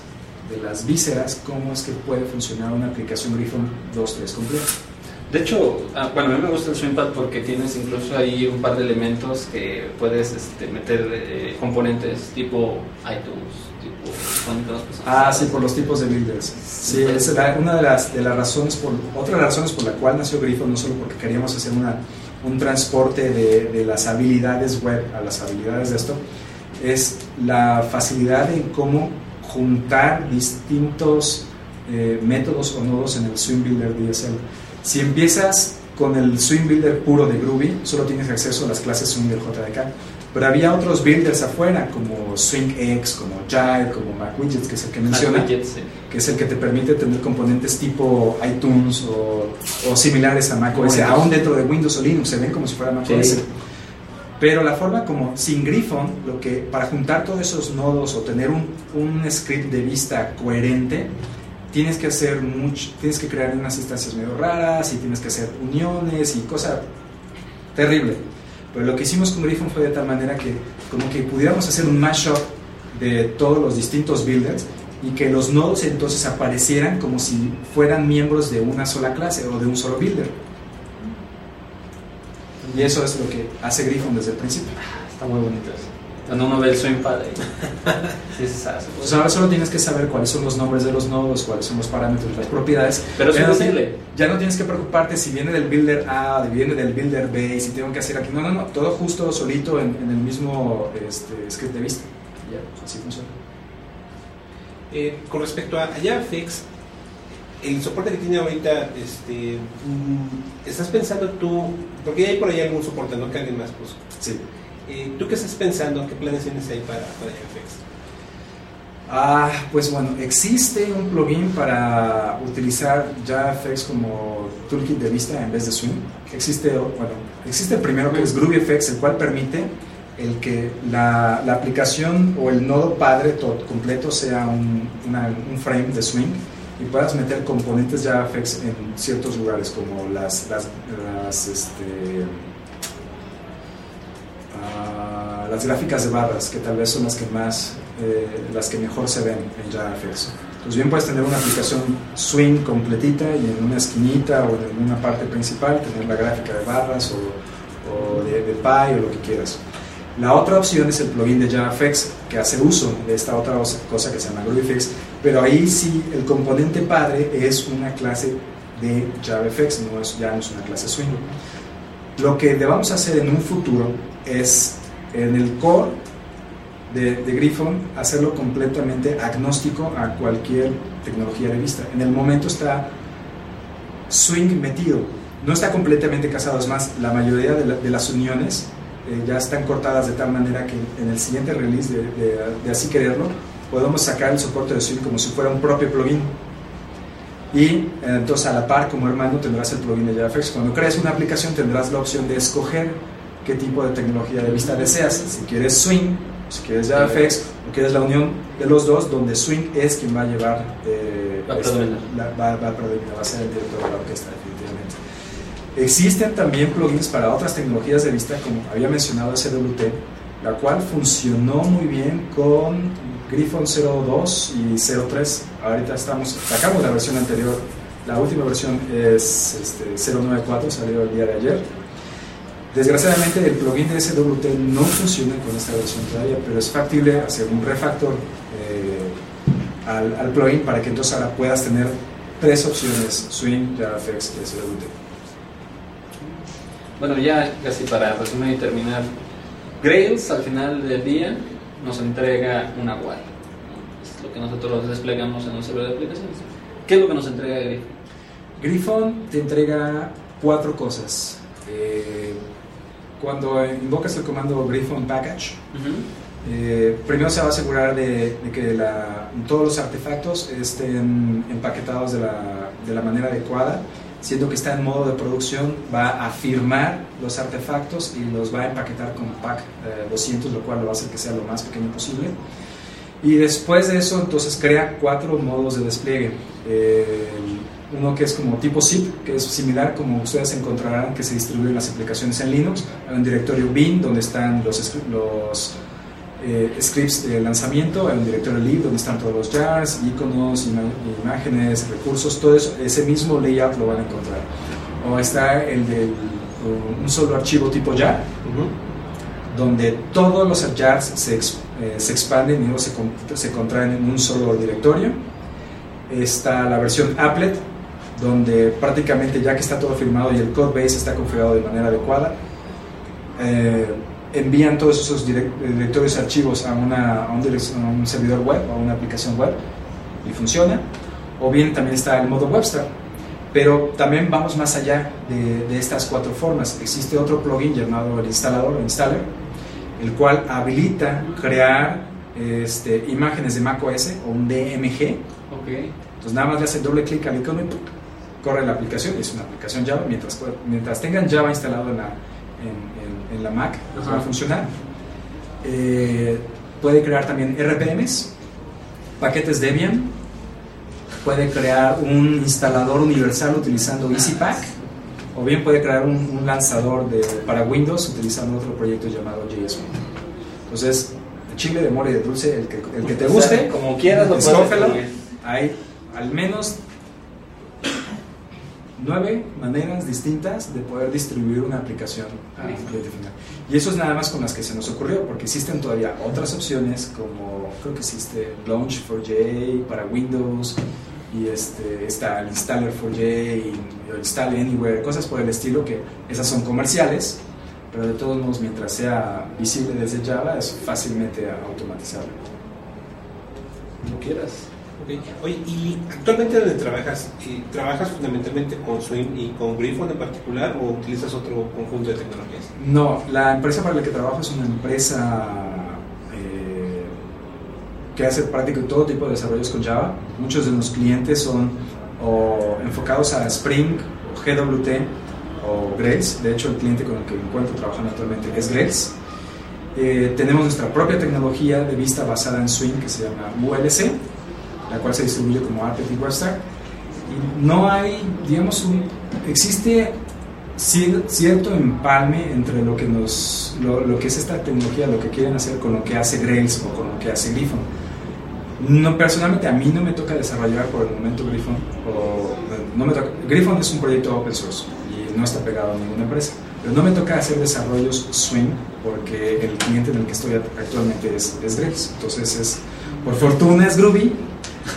de las vísceras, cómo es que puede funcionar una aplicación Griffon 2.3 completa. De hecho, ah, bueno, a mí me gusta el SwingPad porque tienes incluso ahí un par de elementos que puedes este, meter eh, componentes tipo iTunes. Ah, sí, por los tipos de builders. Sí, era una de las, de las razones, por, otra de las razones por la cual nació Griffon, no solo porque queríamos hacer una, un transporte de, de las habilidades web a las habilidades de esto, es la facilidad en cómo juntar distintos eh, métodos o nodos en el Swing Builder DSL. Si empiezas con el Swing Builder puro de Groovy, solo tienes acceso a las clases Swing del JDK. Pero había otros builders afuera, como SwingX, como Jive, como MacWidgets, que es el que menciona, Widgets, sí. que es el que te permite tener componentes tipo iTunes o, o similares a macOS, aún dentro de Windows o Linux, se ven como si fuera macOS. Sí. Pero la forma como sin Griffon, lo que para juntar todos esos nodos o tener un, un script de vista coherente, tienes que hacer mucho, tienes que crear unas instancias medio raras y tienes que hacer uniones y cosa terrible. Pero lo que hicimos con Griffon fue de tal manera que como que pudiéramos hacer un mashup de todos los distintos builders y que los nodos entonces aparecieran como si fueran miembros de una sola clase o de un solo builder. Y eso es lo que hace Griffon desde el principio. Está muy bonito eso. Cuando uno ve el SwingPad ahí. sí, se sabe. Pues ahora solo tienes que saber cuáles son los nombres de los nodos, cuáles son los parámetros, las propiedades. Pero es no, ya no tienes que preocuparte si viene del builder A, o viene del builder B, si tengo que hacer aquí. No, no, no, todo justo, solito en, en el mismo este, script de vista. Ya, así funciona. Eh, con respecto a JavaFX, el soporte que tiene ahorita, este, mm, ¿estás pensando tú, porque hay por ahí algún soporte, ¿no? Que alguien más puso. Sí. Eh, ¿Tú qué estás pensando? ¿Qué planes tienes ahí para, para? Ah, pues bueno, existe un plugin para utilizar JavaFX como toolkit de vista en vez de Swing. Existe, bueno, existe el primero que es GroovyFX, el cual permite el que la, la aplicación o el nodo padre to- completo sea un, una- un frame de Swing y puedas meter componentes JavaFX en ciertos lugares como las, las, las, este, ah, las gráficas de barras, que tal vez son las que más, eh, las que mejor se ven en JavaFX. Entonces bien puedes tener una aplicación swing completita y en una esquinita o en una parte principal tener la gráfica de barras o, o de, de pie o lo que quieras. La otra opción es el plugin de JavaFX que hace uso de esta otra os- cosa que se llama GroovyFX, pero ahí sí el componente padre es una clase de JavaFX, no es, ya no es una clase swing. Lo que debamos hacer en un futuro es en el core de, de Griffon hacerlo completamente agnóstico a cualquier tecnología de vista. En el momento está Swing metido, no está completamente casado, es más, la mayoría de, la- de las uniones eh, ya están cortadas de tal manera que en el siguiente release de así quererlo, podemos sacar el soporte de Swing como si fuera un propio plugin. Y eh, entonces a la par como hermano tendrás el plugin de JavaFX. Cuando crees una aplicación tendrás la opción de escoger qué tipo de tecnología de vista deseas. Si quieres Swing, si quieres JavaFX o quieres la unión de los dos donde Swing es quien va a llevar... eh, Va a este, la- va, va a predominar, va a ser el director de la orquesta definitivamente. Existen también plugins para otras tecnologías de vista, como había mencionado SWT, la cual funcionó muy bien con Griffon 02 y 03. Ahorita estamos, sacamos la versión anterior, la última versión es este, 094, salió el día de ayer. Desgraciadamente el plugin de SWT no funciona con esta versión todavía, pero es factible hacer un refactor eh, al, al plugin para que entonces ahora puedas tener tres opciones, Swing, JavaFX y SWT. Bueno, ya casi para resumir y terminar, Grails al final del día nos entrega una web. Es lo que nosotros desplegamos en un servidor de aplicaciones. ¿Qué es lo que nos entrega Griffon? Griffon te entrega cuatro cosas. Eh, cuando invocas el comando Griffon Package, eh, primero se va a asegurar de, de que la- todos los artefactos estén empaquetados de la, de la manera adecuada. Siendo que está en modo de producción, va a firmar los artefactos y los va a empaquetar con pack eh, 200, lo cual lo va a hacer que sea lo más pequeño posible. Y después de eso, entonces crea cuatro modos de despliegue. Uno que es como tipo zip, que es similar como ustedes encontrarán que se distribuyen las aplicaciones en Linux. Hay un directorio bin donde están los, los eh, scripts de lanzamiento, hay un directorio lib donde están todos los jars, iconos, ima- imágenes, recursos, todo eso, ese mismo layout lo van a encontrar. O está el de un solo archivo tipo jar, donde todos los jars se, eh, se expanden y luego se, con- se contraen en un solo directorio. Está la versión applet, donde prácticamente ya que está todo firmado y el code base está configurado de manera adecuada, eh, envían todos esos direct- directorios archivos a, una, a, un a un servidor web o a una aplicación web y funciona. O bien también está el modo Webster. Pero también vamos más allá de, de estas cuatro formas. Existe otro plugin llamado el instalador o installer, el cual habilita crear este, imágenes de macOS o un DMG. Ok. Entonces nada más le hacen doble clic al icono y corre la aplicación. Es una aplicación Java. Mientras, mientras tengan Java instalado en la, en, en- la Mac, Ajá. va a funcionar. Eh, puede crear también RPMs, paquetes Debian. Puede crear un instalador universal utilizando EasyPack. O bien puede crear un, un lanzador de, para Windows utilizando otro proyecto llamado JS. Entonces, chile, de mole y de dulce, el que, el que te guste, O sea, como quieras lo puedes. Hay al menos nueve maneras distintas de poder distribuir una aplicación a Listo. cliente final. Y eso es nada más con las que se nos ocurrió, porque existen todavía otras opciones, como creo que existe Launch4j para Windows, y este, está el Installer 4j, y Install Anywhere, cosas por el estilo, que esas son comerciales, pero de todos modos, mientras sea visible desde Java, es fácilmente automatizable. Como quieras. Oye, y actualmente donde trabajas, ¿trabajas fundamentalmente con Swim y con Griffon en particular o utilizas otro conjunto de tecnologías? No, la empresa para la que trabajo es una empresa eh, que hace prácticamente todo tipo de desarrollos con Java. Muchos de los clientes son enfocados a Spring, GWT o Grails. De hecho, el cliente con el que me encuentro trabajando actualmente es Grails. Eh, tenemos nuestra propia tecnología de vista basada en Swing que se llama ULC, la cual se distribuye como Applet y WebStack. Y no hay, digamos, un, existe cier- cierto empalme entre lo que, nos, lo, lo que es esta tecnología, lo que quieren hacer con lo que hace Grails o con lo que hace Griffon. No, personalmente a mí no me toca desarrollar por el momento Griffon. O, no me toca, Griffon es un proyecto open source y no está pegado a ninguna empresa. Pero no me toca hacer desarrollos Swing porque el cliente en el que estoy actualmente es, es Grails. Entonces, es, por fortuna es Groovy.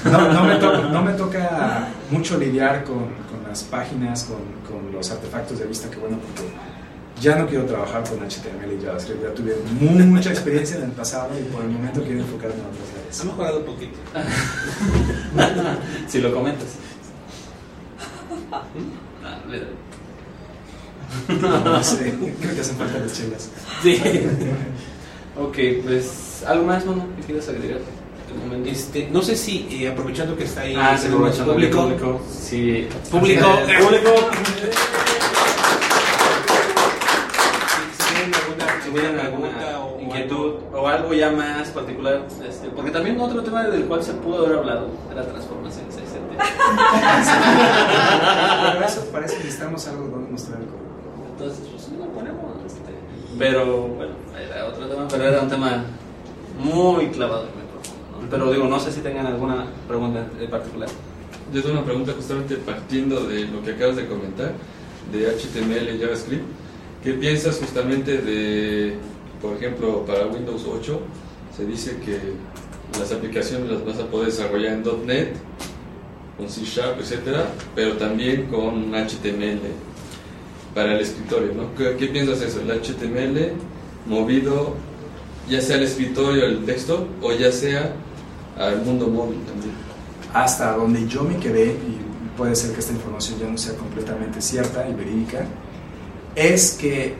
No, no, me toca, no me toca mucho lidiar con, con las páginas, con, con los artefactos de vista, que bueno, porque ya no quiero trabajar con HTML y JavaScript, ya tuve mucha experiencia en el pasado y por el momento quiero enfocarme en otras áreas. Ha mejorado un poquito. si lo comentas. Mira. No sé, creo que hacen falta las chelas. Sí. ok, pues, ¿algo más, mano, que quieras agregar? Este, no sé si, eh, aprovechando que está ahí Ah, sí, tenemos aprovechando el público. Sí. Público. Eh, público. si tienen alguna, o- inquietud algo. o algo ya más particular, este, porque también otro tema del cual se pudo haber hablado era transformación 670. Pero eso parece que necesitamos algo donde mostrar. Entonces, pues lo ponemos. Este, pero bueno, era otro tema, pero era un tema muy clavado y muy profundo. ¿no? Pero digo, no sé si tengan alguna pregunta en particular. Yo tengo una pregunta justamente partiendo de lo que acabas de comentar, de HTML y JavaScript. ¿Qué piensas justamente de, por ejemplo, para Windows 8 se dice que las aplicaciones las vas a poder desarrollar en .NET, con C Sharp, etcétera, pero también con HTML para el escritorio, ¿no? ¿Qué, piensas de eso? El HTML movido ya sea al escritorio, el texto, o ya sea al mundo móvil también. Hasta donde yo me quedé, y puede ser que esta información ya no sea completamente cierta y verídica, es que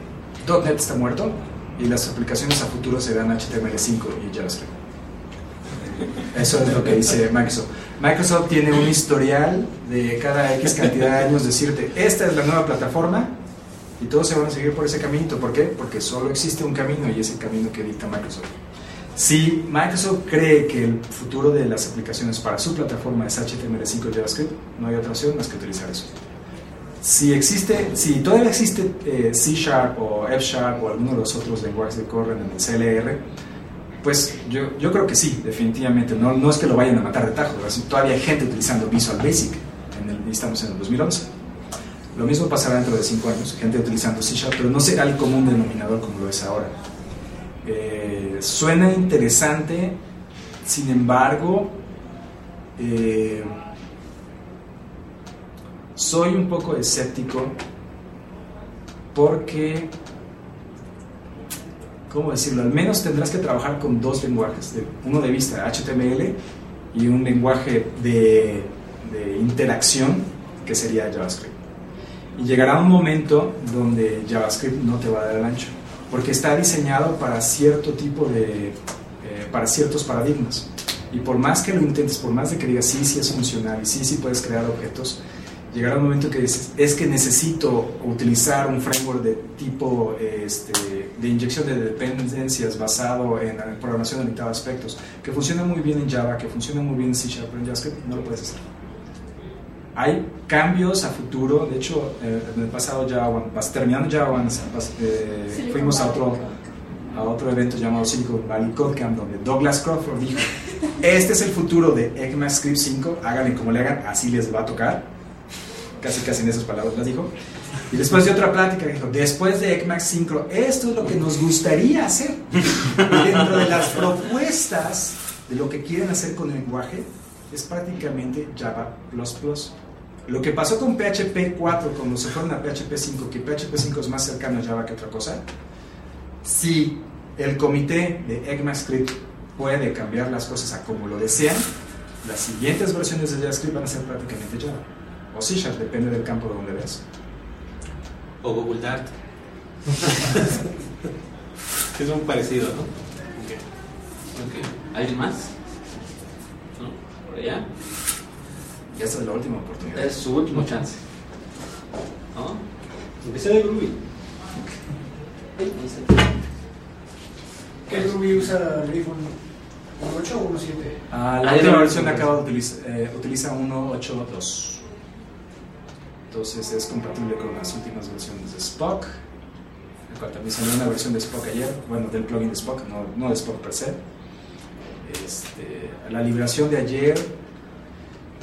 .NET está muerto y las aplicaciones a futuro serán HTML5 y JavaScript. Eso es lo que dice Microsoft. Microsoft tiene un historial de cada X cantidad de años decirte, esta es la nueva plataforma y todos se van a seguir por ese caminito. ¿Por qué? Porque solo existe un camino y es el camino que dicta Microsoft. Si Microsoft cree que el futuro de las aplicaciones para su plataforma es HTML5 y JavaScript, no hay otra opción más que utilizar eso. Si existe, si todavía existe eh, C Sharp o F Sharp o alguno de los otros lenguajes que corren en el CLR, pues yo, yo creo que sí, definitivamente. No, no es que lo vayan a matar de tajo, todavía hay gente utilizando Visual Basic, en el, estamos en el 2011. Lo mismo pasará dentro de 5 años, gente utilizando C Sharp, pero no será el común denominador como lo es ahora. Eh, suena interesante, sin embargo, eh, soy un poco escéptico porque, ¿cómo decirlo? Al menos tendrás que trabajar con dos lenguajes, uno de vista HTML y un lenguaje de interacción que sería JavaScript. Y llegará un momento donde JavaScript no te va a dar el ancho, porque está diseñado para cierto tipo de, eh, para ciertos paradigmas. Y por más que lo intentes, por más de que digas sí, sí es funcional y sí, sí puedes crear objetos, llegará un momento que dices, es que necesito utilizar un framework de tipo este, de inyección de dependencias basado en programación orientada a aspectos, que funciona muy bien en Java, que funciona muy bien en C Sharp, pero en JavaScript no lo puedes hacer. Hay cambios a futuro, de hecho, eh, en el pasado Java, pas- terminando Java, pas- eh, fuimos a otro, a otro evento llamado Silicon Valley Codecamp, donde Douglas Crawford dijo, este es el futuro de ECMAScript 5, háganle como le hagan, así les va a tocar. Casi, casi en esas palabras las dijo. Y después de otra plática dijo, después de ECMAX 5, esto es lo que nos gustaría hacer. Y dentro de las propuestas de lo que quieren hacer con el lenguaje, es prácticamente Java++. Lo que pasó con PHP 4 cuando se fueron a PHP 5, que PHP 5 es más cercano a Java que otra cosa, si el comité de ECMAScript puede cambiar las cosas a como lo desean, las siguientes versiones de JavaScript van a ser prácticamente Java. O C Sharp, depende del campo de donde veas. O Google Dart. es un parecido, ¿no? Ok. ¿Alguien más? ¿No? ¿Por allá? Y esta es la última oportunidad. Es su último chance. ¿No? Empecé de Groovy. ¿Qué Ruby usa Griffon? ¿Un 8 o un 7? Ah, la Ahí última versión acaba de utilizar, eh, utiliza 1.8.2. Entonces es compatible con las últimas versiones de Spock. El cual también salió una versión de Spock ayer, bueno, del plugin de Spock, no, no de Spock per se. Este, la liberación de ayer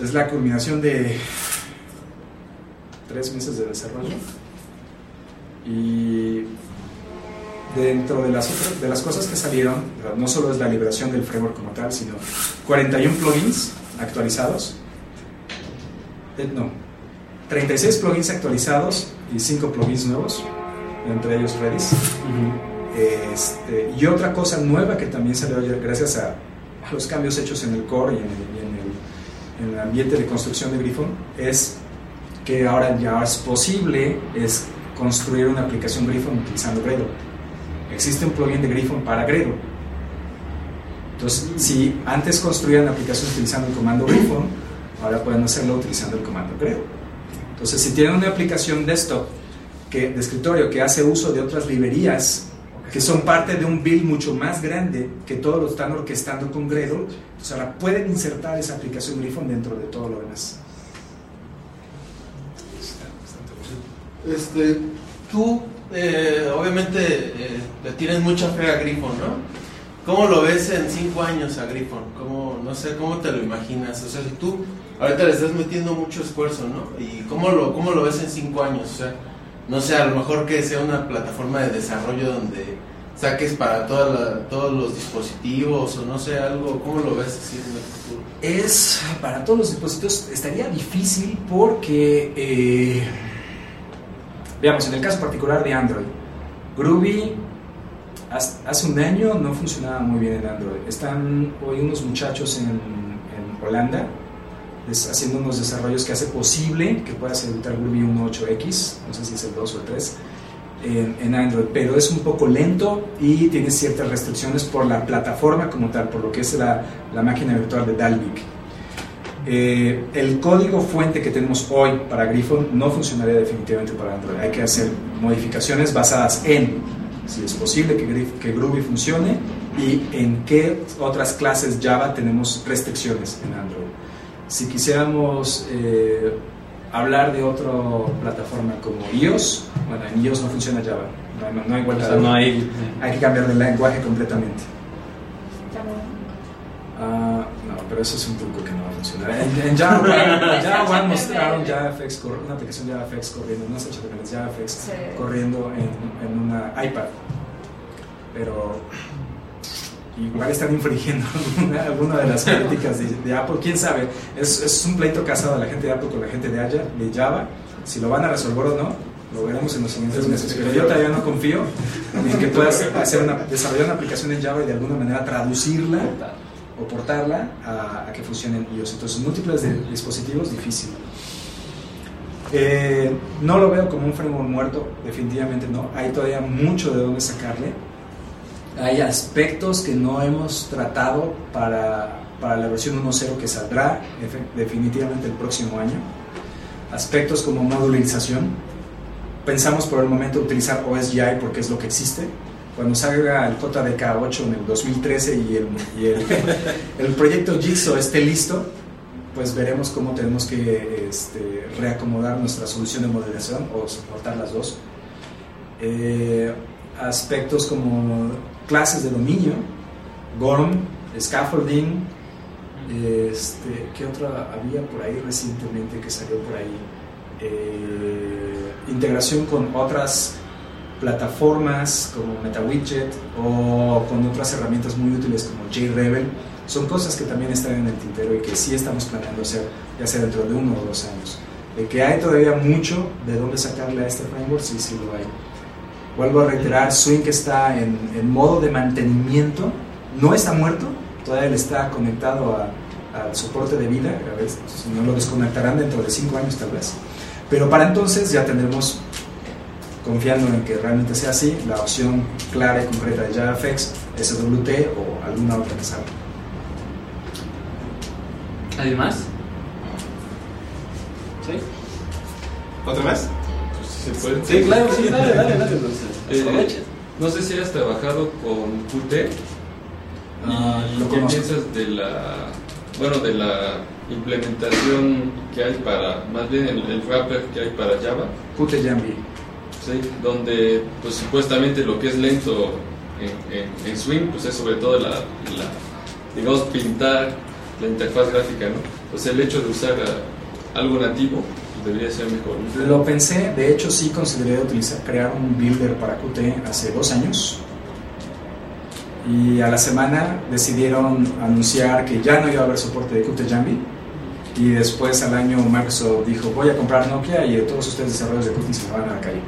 es la culminación de tres meses de desarrollo. Y dentro de las, otras- de las cosas que salieron, no solo es la liberación del framework como tal, sino 41 plugins actualizados. Eh, no, 36 plugins actualizados y 5 plugins nuevos. entre ellos Redis. Este, y otra cosa nueva que también salió ayer, gracias a, a los cambios hechos en el core y en el, y en el- en el ambiente de construcción de Griffon, es que ahora ya es posible es construir una aplicación Griffon utilizando Gradle. Existe un plugin de Griffon para Gradle. Entonces, si antes construían aplicaciones utilizando el comando Griffon, ahora pueden hacerlo utilizando el comando Gradle. Entonces, si tienen una aplicación desktop que, de escritorio que hace uso de otras librerías que son parte de un build mucho más grande que todos lo están orquestando con Gradle, entonces ahora pueden insertar esa aplicación Griffon dentro de todo lo demás. Este, tú, eh, obviamente, eh, le tienes mucha fe a Griffon, ¿no? ¿Cómo lo ves en cinco años a Griffon? ¿Cómo, no sé, ¿cómo te lo imaginas? O sea, si tú ahorita le estás metiendo mucho esfuerzo, ¿no? ¿Y cómo lo, cómo lo ves en cinco años? O sea, no sé, a lo mejor que sea una plataforma de desarrollo donde saques para toda la- todos los dispositivos o no sé, algo, ¿cómo lo ves así en el futuro? Es para todos los dispositivos estaría difícil porque, eh, veamos, en el caso particular de Android, Groovy hace un año no funcionaba muy bien en Android. Están hoy unos muchachos en, en Holanda des- haciendo unos desarrollos que hace posible que puedas ejecutar Groovy 1.8x, no sé si es el 2 o el 3, en, Android, pero es un poco lento y tiene ciertas restricciones por la plataforma como tal, por lo que es la, la máquina virtual de Dalvik. Eh, el código fuente que tenemos hoy para Griffon no funcionaría definitivamente para Android. Hay que hacer modificaciones basadas en si es posible que, Grif- que Groovy funcione y en qué otras clases Java tenemos restricciones en Android. Si quisiéramos eh, hablar de otra plataforma como iOS, bueno, en iOS no funciona Java, no, hay- no hay O sea, no hay. Hay que cambiar de lenguaje completamente. Ah, no, pero eso es un truco que no va a funcionar. En, en Java, en Java mostraron JavaFX, una aplicación JavaFX corriendo, no sé HTML, es JavaFX Sí. corriendo en, en una iPad. Pero igual están infringiendo alguna, alguna de las políticas de, de Apple, quién sabe. Es, es un pleito casado de la gente de Apple con la gente de, Aya- de Java. Si lo van a resolver o no, lo veremos en los siguientes meses. Pero yo todavía no confío en que puedas hacer una, desarrollar una aplicación en Java y de alguna manera traducirla o portarla a, a que funcione en iOS. Entonces, múltiples de- dispositivos, difícil. Eh, no lo veo como un framework muerto, definitivamente no. Hay todavía mucho de dónde sacarle. Hay aspectos que no hemos tratado para, para la versión 1.0 que saldrá definitivamente el próximo año. Aspectos como modularización. Pensamos por el momento utilizar OSGI porque es lo que existe. Cuando salga el JDK8 en el 2013 y el, y el, el proyecto Jigsaw esté listo, pues veremos cómo tenemos que este, reacomodar nuestra solución de modelación o soportar las dos. Eh, aspectos como clases de dominio, GORM, scaffolding, este, ¿qué otra había por ahí recientemente que salió por ahí? Eh, integración con otras plataformas como MetaWidget o con otras herramientas muy útiles como JRebel. Son cosas que también están en el tintero y que sí estamos planeando hacer, ya sea dentro de uno o dos años. De que hay todavía mucho de dónde sacarle a este framework, sí, sí lo hay. Vuelvo a reiterar, Swing está en, en modo de mantenimiento, no está muerto, todavía le está conectado a- al soporte de vida, a ver si no lo desconectarán dentro de cinco años tal vez. Pero para entonces ya tendremos, confiando en que realmente sea así, la opción clara y concreta de JavaFX, SWT o alguna otra que salga. ¿Alguien más? ¿Sí? ¿Otra más? Se puede. Sí, claro, sí, dale, dale, dale. Entonces, Eh. No sé si has trabajado con Qt. Ah, ¿Y lo qué conozco. piensas de la, bueno, de la implementación que hay para, más bien el, el wrapper que hay para Java? Qt Jambi. ¿sí? donde pues supuestamente lo que es lento en, en- en Swing pues es sobre todo la, la, digamos pintar la interfaz gráfica no pues el hecho de usar algo nativo debería ser mejor. Lo pensé, de hecho sí consideré utilizar, crear un builder para Qt hace dos años y a la semana decidieron anunciar que ya no iba a haber soporte de Qt Jambi y después al año Microsoft dijo voy a comprar Nokia y todos ustedes desarrolladores de Qt se van a la calle.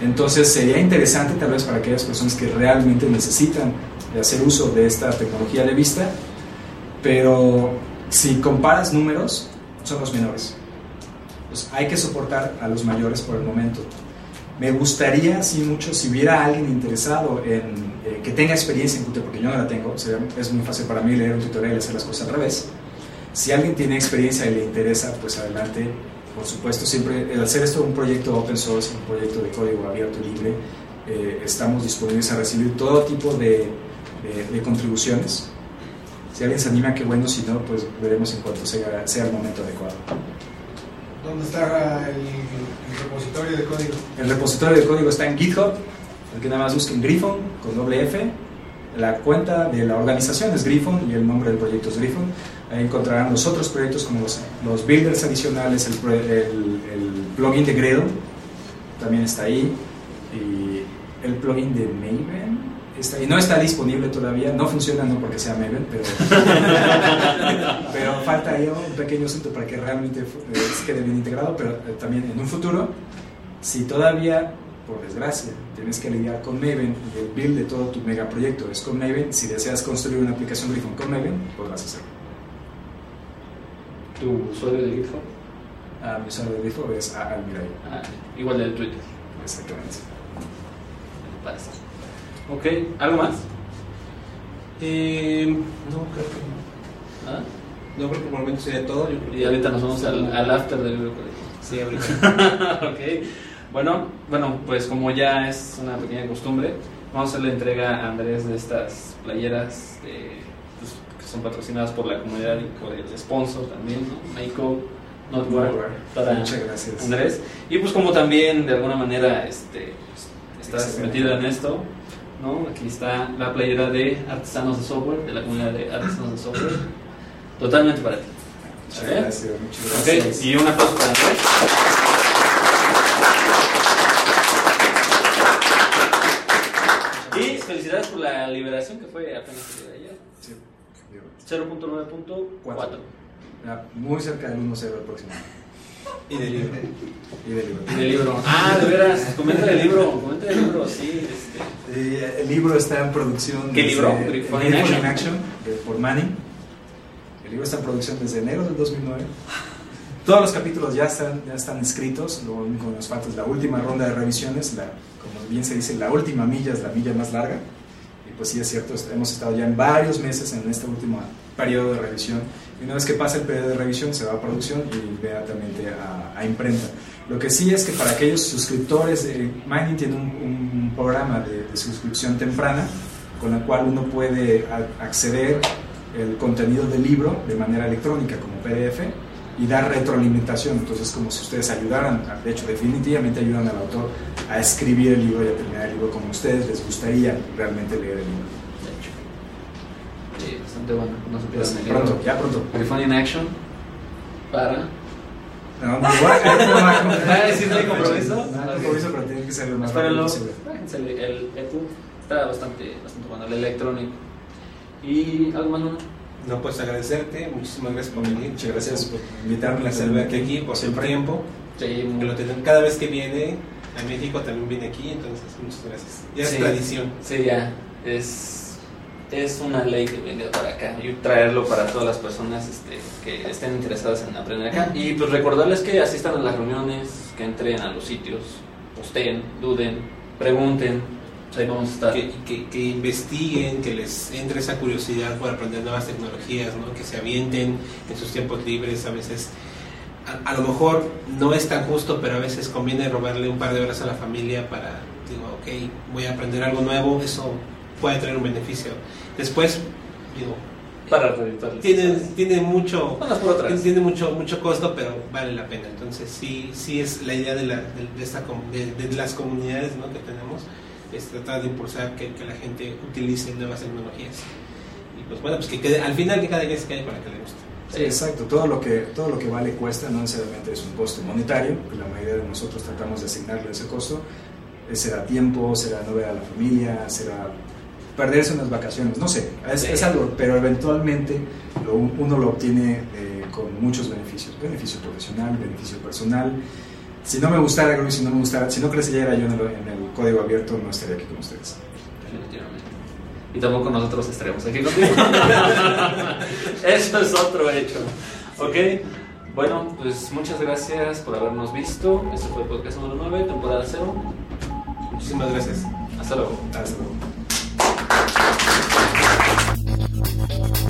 Entonces sería interesante tal vez para aquellas personas que realmente necesitan hacer uso de esta tecnología de vista, pero si comparas números, son los menores. Pues hay que soportar a los mayores por el momento. Me gustaría, sí, mucho, si hubiera alguien interesado en eh, que tenga experiencia en Qt, porque yo no la tengo, es muy fácil para mí leer un tutorial y hacer las cosas al revés. Si alguien tiene experiencia y le interesa, pues adelante. Por supuesto, siempre el hacer esto un proyecto open source, un proyecto de código abierto y libre, eh, estamos disponibles a recibir todo tipo de, de- de contribuciones. Si alguien se anima, qué bueno, si no, pues veremos en cuanto sea, sea el momento adecuado. ¿Dónde está el, el repositorio de código? El repositorio de código está en GitHub, el que nada más busquen Griffon con doble F. La cuenta de la organización es Griffon y el nombre del proyecto es Griffon. Ahí encontrarán los otros proyectos como los, los builders adicionales, el, el- el plugin de Gradle también está ahí y el plugin de Maven está ahí. No está disponible todavía, no funciona no porque sea Maven, pero, pero falta ahí un pequeño asunto para que realmente eh, quede bien integrado, pero eh, también en un futuro si todavía, por desgracia, tienes que lidiar con Maven y el build de todo tu megaproyecto es con Maven, si deseas construir una aplicación Griffon con Maven, podrás hacerlo. ¿Tu usuario de GitHub? Ah, mi usuario de Griffon es Almiray, Ah, igual del Twitter. exactamente. Parece. Ok, ¿algo más? Eh, no, creo que no. No creo que por el momento sería todo. Yo creo Y ahorita nos vamos al, al after del libro código. Sí, ahorita. ok. Bueno, bueno, pues como ya es una pequeña costumbre, vamos a hacer la entrega a Andrés de estas playeras de- pues, que son patrocinadas por la comunidad y por el sponsor también, ¿no? Meiko, Notware, para Muchas gracias. Andrés. Y pues como también de alguna manera este, pues, estás Excelente. metido en esto, ¿no? Aquí está la playera de artesanos de software, de la comunidad de artesanos de software. Totalmente para ti. Muchas gracias, muchas y un aplauso para Andrés. Y felicidades por la liberación que fue apenas el día de ayer. Sí, digo, 0.9.4. ya Muy cerca del 1-0 el próximo año. Y del libro. Y del libro. Y del libro. Ah, de veras, comenta del libro, comenta del libro, sí. Este. El libro está en producción. ¿Qué desde- libro? el Griffon in Action. Action, de- por Manning. El libro está en producción desde enero del 2009. Todos los capítulos ya están, ya están escritos, lo único que nos falta es la última ronda de revisiones, la, como bien se dice, la última milla es la milla más larga. Y pues sí es cierto, hemos estado ya en varios meses en este último periodo de revisión. Y una vez que pasa el periodo de revisión se va a producción y inmediatamente a, a imprenta. Lo que sí es que para aquellos suscriptores, de Mining tiene un, un programa de, de suscripción temprana con el cual uno puede a- acceder el contenido del libro de manera electrónica como PDF y dar retroalimentación. Entonces, como si ustedes ayudaran, de hecho, definitivamente ayudan al autor a escribir el libro y a terminar el libro como ustedes les gustaría realmente leer el libro. Bastante bueno. No se Pues, el libro. pronto, ya pronto. Griffon in Action. Para. No, no, igual, ahí no a. Ah, ¿sí no hay compromiso? No hay compromiso, pero tiene que ser lo más rápido posible. El, está bastante, bastante bueno, el electrónico. ¿Y algo más, no? No, pues agradecerte. Muchísimas gracias por venir. Muchas gracias por invitarme. placer verte aquí por siempre tiempo. Sí, lo tenemos- cada vez que viene a México también viene aquí, entonces muchas gracias. Ya Sí. es tradición. Sí, ya. Es, es una ley que venga para acá y traerlo para todas las personas este, que estén interesadas en aprender acá. Y pues recordarles que asistan a las reuniones, que entren a los sitios, posteen, duden, pregunten. Estar. Que, que, investiguen, que les entre esa curiosidad por aprender nuevas tecnologías, ¿no? que se avienten en sus tiempos libres. A veces, a, a lo mejor no es tan justo, pero a veces conviene robarle un par de horas a la familia para, digo, ok, voy a aprender algo nuevo, eso puede traer un beneficio. Después, digo, Para tiene, tiene mucho tiene mucho mucho costo pero vale la pena entonces sí sí es la idea de, la, de, de esta de, de las comunidades ¿no? que tenemos es tratar de impulsar que, que la gente utilice nuevas tecnologías y pues bueno pues que quede, al final que cada quien se quede para que le guste Sí, exacto. Todo lo, que, todo lo que vale cuesta, no necesariamente es un costo monetario, que la mayoría de nosotros tratamos de asignarle ese costo. Eh, Será tiempo, será no ver a la familia, será perderse unas vacaciones, no sé, es, Sí. es algo, pero eventualmente lo- uno lo obtiene eh, con muchos beneficios. Beneficio profesional, beneficio personal, si no me gustara si no me gustara, si no creciera yo en el, en el código abierto, no estaría aquí con ustedes. Definitivamente. Y tampoco nosotros estaremos aquí contigo. Eso es otro hecho. Ok, bueno, pues muchas gracias por habernos visto. Este fue el podcast número 9, temporada 0. Muchísimas gracias. Hasta luego. Hasta luego. Thank you.